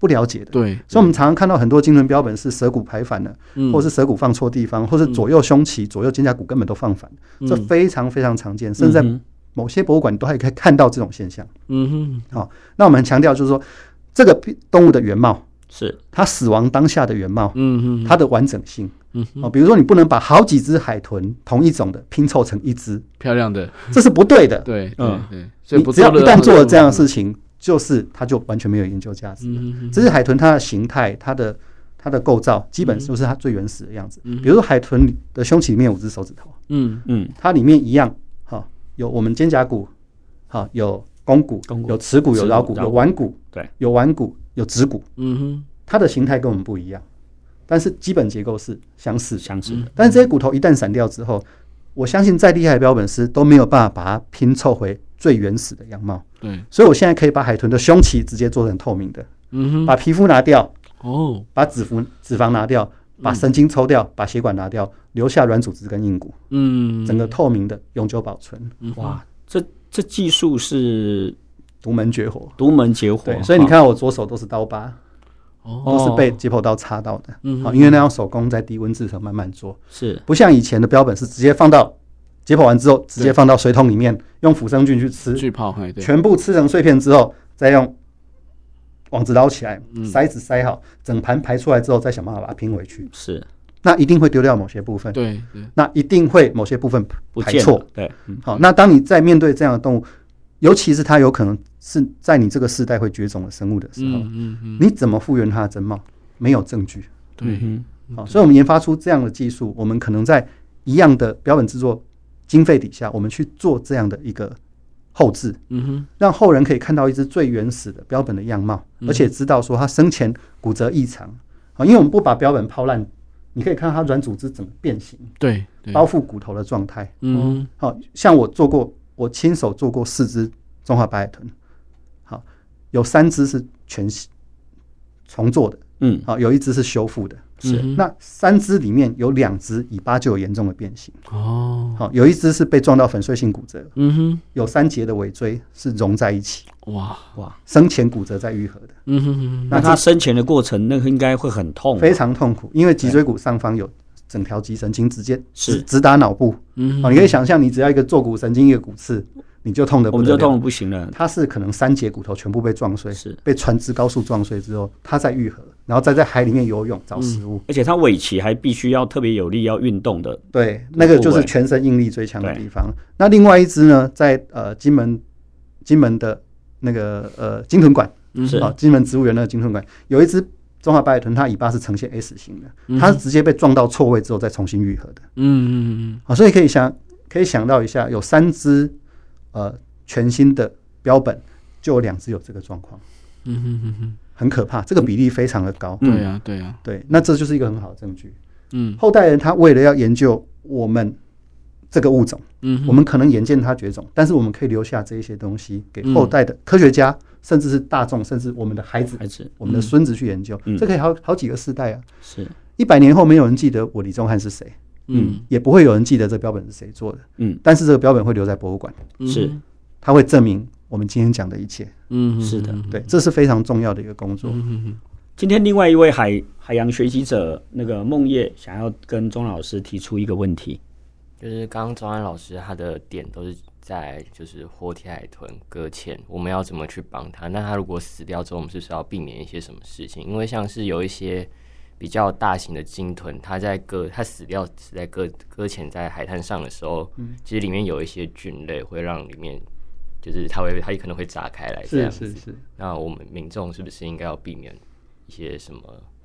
不了解的。对，所以我们常常看到很多精神标本是舌骨排反了，或是舌骨放错地方，或是左右胸鳍、左右肩胛骨根本都放反，这非常非常常见，甚至在某些博物馆都还可以看到这种现象。嗯哼，好，那我们强调就是说。这个动物的原貌是。它死亡当下的原貌，嗯嗯，它的完整性，嗯哦，比如说你不能把好几只海豚同一种的拼凑成一只。漂亮的，这是不对的，对，嗯，对，你只要一旦做了这样的事情，就是它就完全没有研究价值。嗯，这是海豚它的形态、它的它的构造，基本就是它最原始的样子。比如说海豚的胸鳍里面有五只手指头，嗯。嗯，它里面一样，哈，有我们肩胛骨，哈，有。肱骨有耻骨，有桡骨，有腕骨，对，有腕骨，有指骨。嗯哼，它的形态跟我们不一样，但是基本结构是相似相似的。但是这些骨头一旦散掉之后，我相信再厉害的标本师都没有办法把它拼凑回最原始的样貌。对，所以我现在可以把海豚的胸鳍直接做成透明的。嗯哼，把皮肤拿掉，哦，把脂肪脂肪拿掉，把神经抽掉，把血管拿掉，留下软组织跟硬骨。嗯，整个透明的，永久保存。哇，这。这技术是独门绝活，独门绝活。对，所以你看，我左手都是刀疤，哦，都是被解剖刀插到的。嗯，好，因为那样手工在低温制成慢慢做，是。不像以前的标本是直接放到解剖完之后，直接放到水桶里面，用腐生菌去吃，去泡，全部吃成碎片之后，再用网子捞起来，塞子塞好，整盘排出来之后，再想办法把它拼回去。是。那一定会丢掉某些部分，对，那一定会某些部分排错，对，好，那当你在面对这样的动物，尤其是它有可能是在你这个世代会绝种的生物的时候，嗯嗯，你怎么复原它的真貌？没有证据，对，好，所以我们研发出这样的技术，我们可能在一样的标本制作经费底下，我们去做这样的一个后置，嗯哼，让后人可以看到一只最原始的标本的样貌，而且知道说它生前骨折异常，啊，因为我们不把标本抛烂。你可以看到它软组织怎么变形，对，包覆骨头的状态。嗯，好像我做过，我亲手做过四只中华白海豚，好，有三只是全重做的，嗯，好，有一只是修复的。是，那三只里面有两只尾巴就有严重的变形。哦，好，有一只是被撞到粉碎性骨折，嗯哼，有三节的尾椎是融在一起，哇。哇，生前骨折在愈合的，嗯哼哼，那它生前的过程那个应该会很痛，非常痛苦，因为脊椎骨上方有整条脊神经直接是。直达脑部，嗯，你可以想象，你只要一个坐骨神经一个骨刺。你就痛的，我们就痛的不行了。它是可能三节骨头全部被撞碎，是被船只高速撞碎之后，它再愈合，然后再在海里面游泳找食物。而且它尾鳍还必须要特别有力，要运动的。对，那个就是全身应力最强的地方。那另外一只呢，在呃金门金门的那个呃鲸豚馆，是啊，金门植物园那个鲸豚馆有一只中华白海豚，它尾巴是呈现 S 型的，它是直接被撞到错位之后再重新愈合的。嗯嗯嗯。好，所以可以想可以想到一下，有三只。呃，全新的标本就有两只有这个状况，嗯哼哼哼，很可怕，这个比例非常的高。对呀，对呀，对，那这就是一个很好的证据。嗯，后代人他为了要研究我们这个物种，嗯，我们可能眼见它绝种，但是我们可以留下这一些东西给后代的科学家，甚至是大众，甚至我们的孩子、孩子、我们的孙子去研究。这可以好好几个世代啊。是一百年后没有人记得我李宗翰是谁。嗯，也不会有人记得这标本是谁做的。嗯，但是这个标本会留在博物馆，是它会证明我们今天讲的一切。嗯，是的，对，这是非常重要的一个工作。嗯，今天另外一位海海洋学习者那个梦叶想要跟钟老师提出一个问题，就是刚刚钟安老师他的点都是在就是活体海豚搁浅，我们要怎么去帮他？那他如果死掉之后，我们是不是要避免一些什么事情？因为像是有一些。比较大型的鲸豚，它在搁它死掉死在搁搁浅在海滩上的时候，嗯，其实里面有一些菌类会让里面就是它会它也可能会炸开来这样子。是是是。那我们民众是不是应该要避免一些什么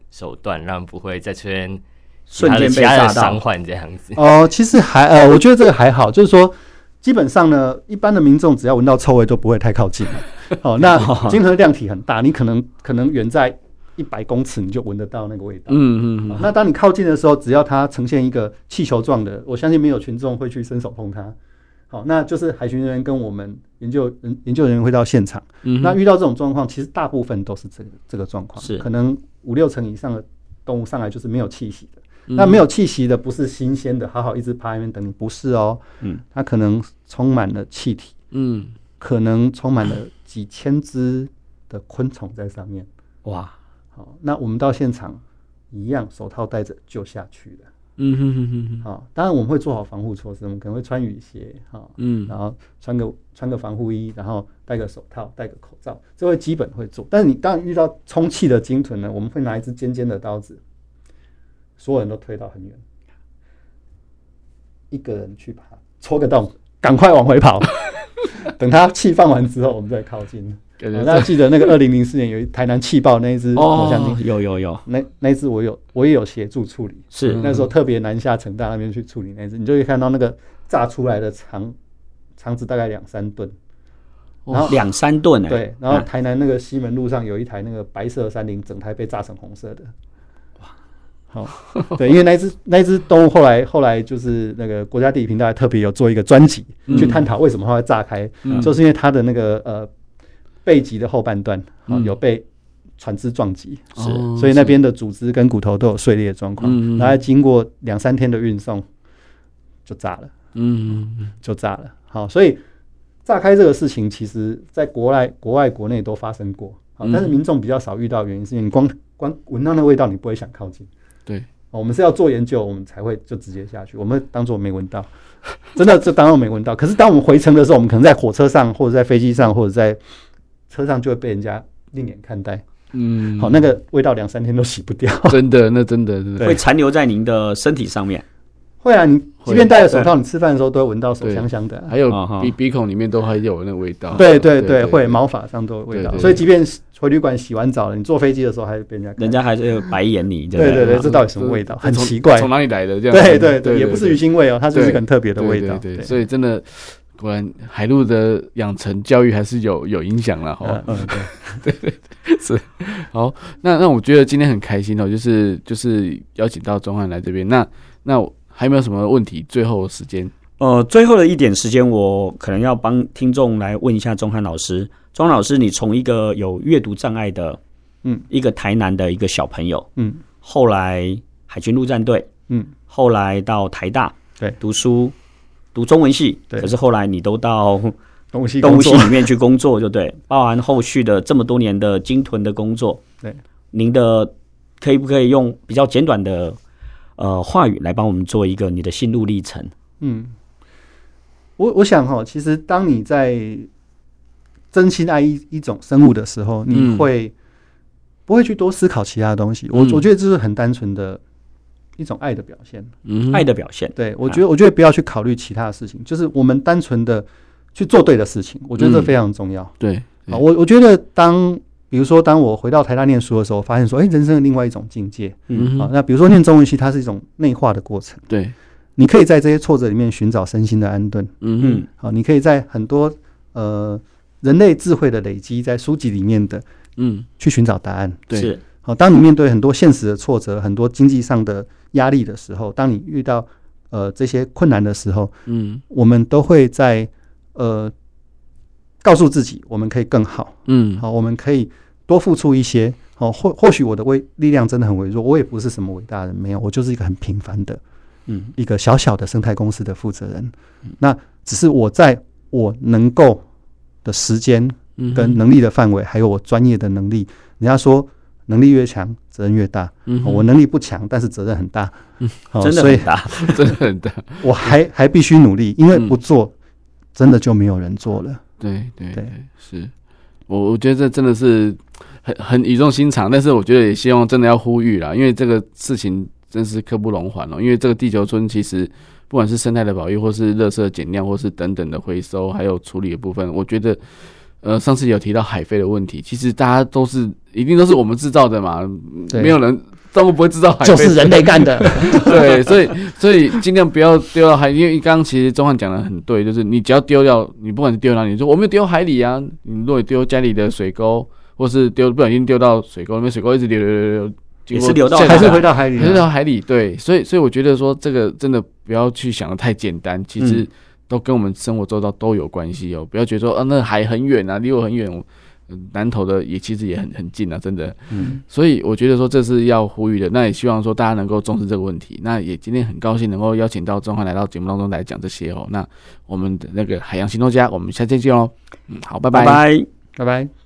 手段，让不会再出现瞬间被炸到伤患这样子？哦，其实还呃，我觉得这个还好，就是说基本上呢，一般的民众只要闻到臭味都不会太靠近了。哦，那 鲸豚的量体很大，你可能可能远在。一百公尺你就闻得到那个味道。嗯嗯。那当你靠近的时候，只要它呈现一个气球状的，我相信没有群众会去伸手碰它。好，那就是海巡人员跟我们研究人研究人员会到现场。嗯。那遇到这种状况，其实大部分都是这个这个状况。是。可能五六成以上的动物上来就是没有气息的。那没有气息的不是新鲜的，好好一直趴那边等你，不是哦。嗯。它可能充满了气体。嗯。可能充满了几千只的昆虫在上面。哇。好，那我们到现场一样，手套戴着就下去了。嗯哼哼哼。好，当然我们会做好防护措施，我们可能会穿雨鞋，哈，嗯，然后穿个穿个防护衣，然后戴个手套，戴个口罩，这会基本会做。但是你当然遇到充气的鲸豚呢，我们会拿一支尖尖的刀子，所有人都推到很远，一个人去把它戳个洞，赶快往回跑。等它气放完之后，我们再靠近。大家记得那个二零零四年有一台南气爆那一只抹香鲸，有有有，那那一只我有我也有协助处理，是。那时候特别南下成大那边去处理那一只，你就会看到那个炸出来的肠肠子大概两三吨，然后两三吨哎，对，然后台南那个西门路上有一台那个白色三菱，整台被炸成红色的，哇，好，对，因为那只那只动物后来后来就是那个国家地理频道还特别有做一个专辑去探讨为什么它会炸开，就是因为它的那个呃。背脊的后半段啊，有被船只撞击，是，所以那边的组织跟骨头都有碎裂的状况。然后经过两三天的运送，就炸了，嗯，就炸了。好，所以炸开这个事情，其实在国外、国外、国内都发生过，好，但是民众比较少遇到，原因是因为你光光闻到那味道，你不会想靠近。对，我们是要做研究，我们才会就直接下去，我们当做没闻到，真的就当做没闻到。可是当我们回程的时候，我们可能在火车上，或者在飞机上，或者在车上就会被人家另眼看待，嗯，好，那个味道两三天都洗不掉，真的，那真的会残留在您的身体上面。会啊，你即便戴着手套，你吃饭的时候都会闻到手香香的，还有鼻鼻孔里面都还有那个味道。对对对，会毛发上都有味道，所以即便回旅馆洗完澡了，你坐飞机的时候还是被人家，人家还是白眼你。对对对，这到底什么味道？很奇怪，从哪里来的？这样对对对，也不是鱼腥味哦，它就是很特别的味道。对，所以真的。果然，海陆的养成教育还是有有影响了哈。嗯，对 对对。是，好，那那我觉得今天很开心哦，就是就是邀请到钟汉来这边，那那还有没有什么问题？最后时间，呃，最后的一点时间，我可能要帮听众来问一下钟汉老师。宗翰老师，你从一个有阅读障碍的，嗯，一个台南的一个小朋友，嗯，后来海军陆战队，嗯，后来到台大，对，读书，读中文系，可是后来你都到。动物系里面去工作就对，包含后续的这么多年的鲸豚的工作。对，您的可以不可以用比较简短的呃话语来帮我们做一个你的心路历程？嗯，我我想哈，其实当你在真心爱一一种生物的时候，你会不会去多思考其他东西？我我觉得这是很单纯的一种爱的表现。嗯，爱的表现。对，我觉得我觉得不要去考虑其他的事情，就是我们单纯的。去做对的事情，我觉得这非常重要。嗯、对，啊，我我觉得当比如说当我回到台大念书的时候，发现说，哎、欸，人生的另外一种境界。嗯，啊，那比如说念中文系，它是一种内化的过程。对，你可以在这些挫折里面寻找身心的安顿。嗯嗯，好，你可以在很多呃人类智慧的累积在书籍里面的，嗯，去寻找答案。对，是。好，当你面对很多现实的挫折、很多经济上的压力的时候，当你遇到呃这些困难的时候，嗯，我们都会在。呃，告诉自己我们可以更好，嗯，好，我们可以多付出一些，好，或或许我的微力量真的很微弱，我也不是什么伟大的人，没有，我就是一个很平凡的，嗯，一个小小的生态公司的负责人，嗯，那只是我在我能够的时间跟能力的范围，还有我专业的能力，人家说能力越强，责任越大，嗯，我能力不强，但是责任很大，嗯，真的很大，真的很大，我还还必须努力，因为不做。真的就没有人做了。对对对，是我我觉得这真的是很很语重心长，但是我觉得也希望真的要呼吁啦，因为这个事情真是刻不容缓哦。因为这个地球村其实不管是生态的保育，或是垃圾减量，或是等等的回收，还有处理的部分，我觉得呃上次有提到海废的问题，其实大家都是一定都是我们制造的嘛，没有人。动物不会制造海，就是人类干的。对，所以所以尽量不要丢到海，因为刚刚其实钟汉讲的很对，就是你只要丢掉，你不管是丢哪里，你说我没有丢海里啊，你如果丢家里的水沟，或是丢不小心丢到水沟里面，水沟一直流流流流，也是流到还是回到海里，回到海里。对，所以所以我觉得说这个真的不要去想的太简单，其实都跟我们生活周遭都有关系哦，不要觉得说啊那海很远啊，离我很远。南投的也其实也很很近啊，真的。嗯，所以我觉得说这是要呼吁的，那也希望说大家能够重视这个问题。那也今天很高兴能够邀请到钟汉来到节目当中来讲这些哦。那我们的那个海洋行动家，我们下期见哦。嗯，好，拜拜，拜拜，拜拜。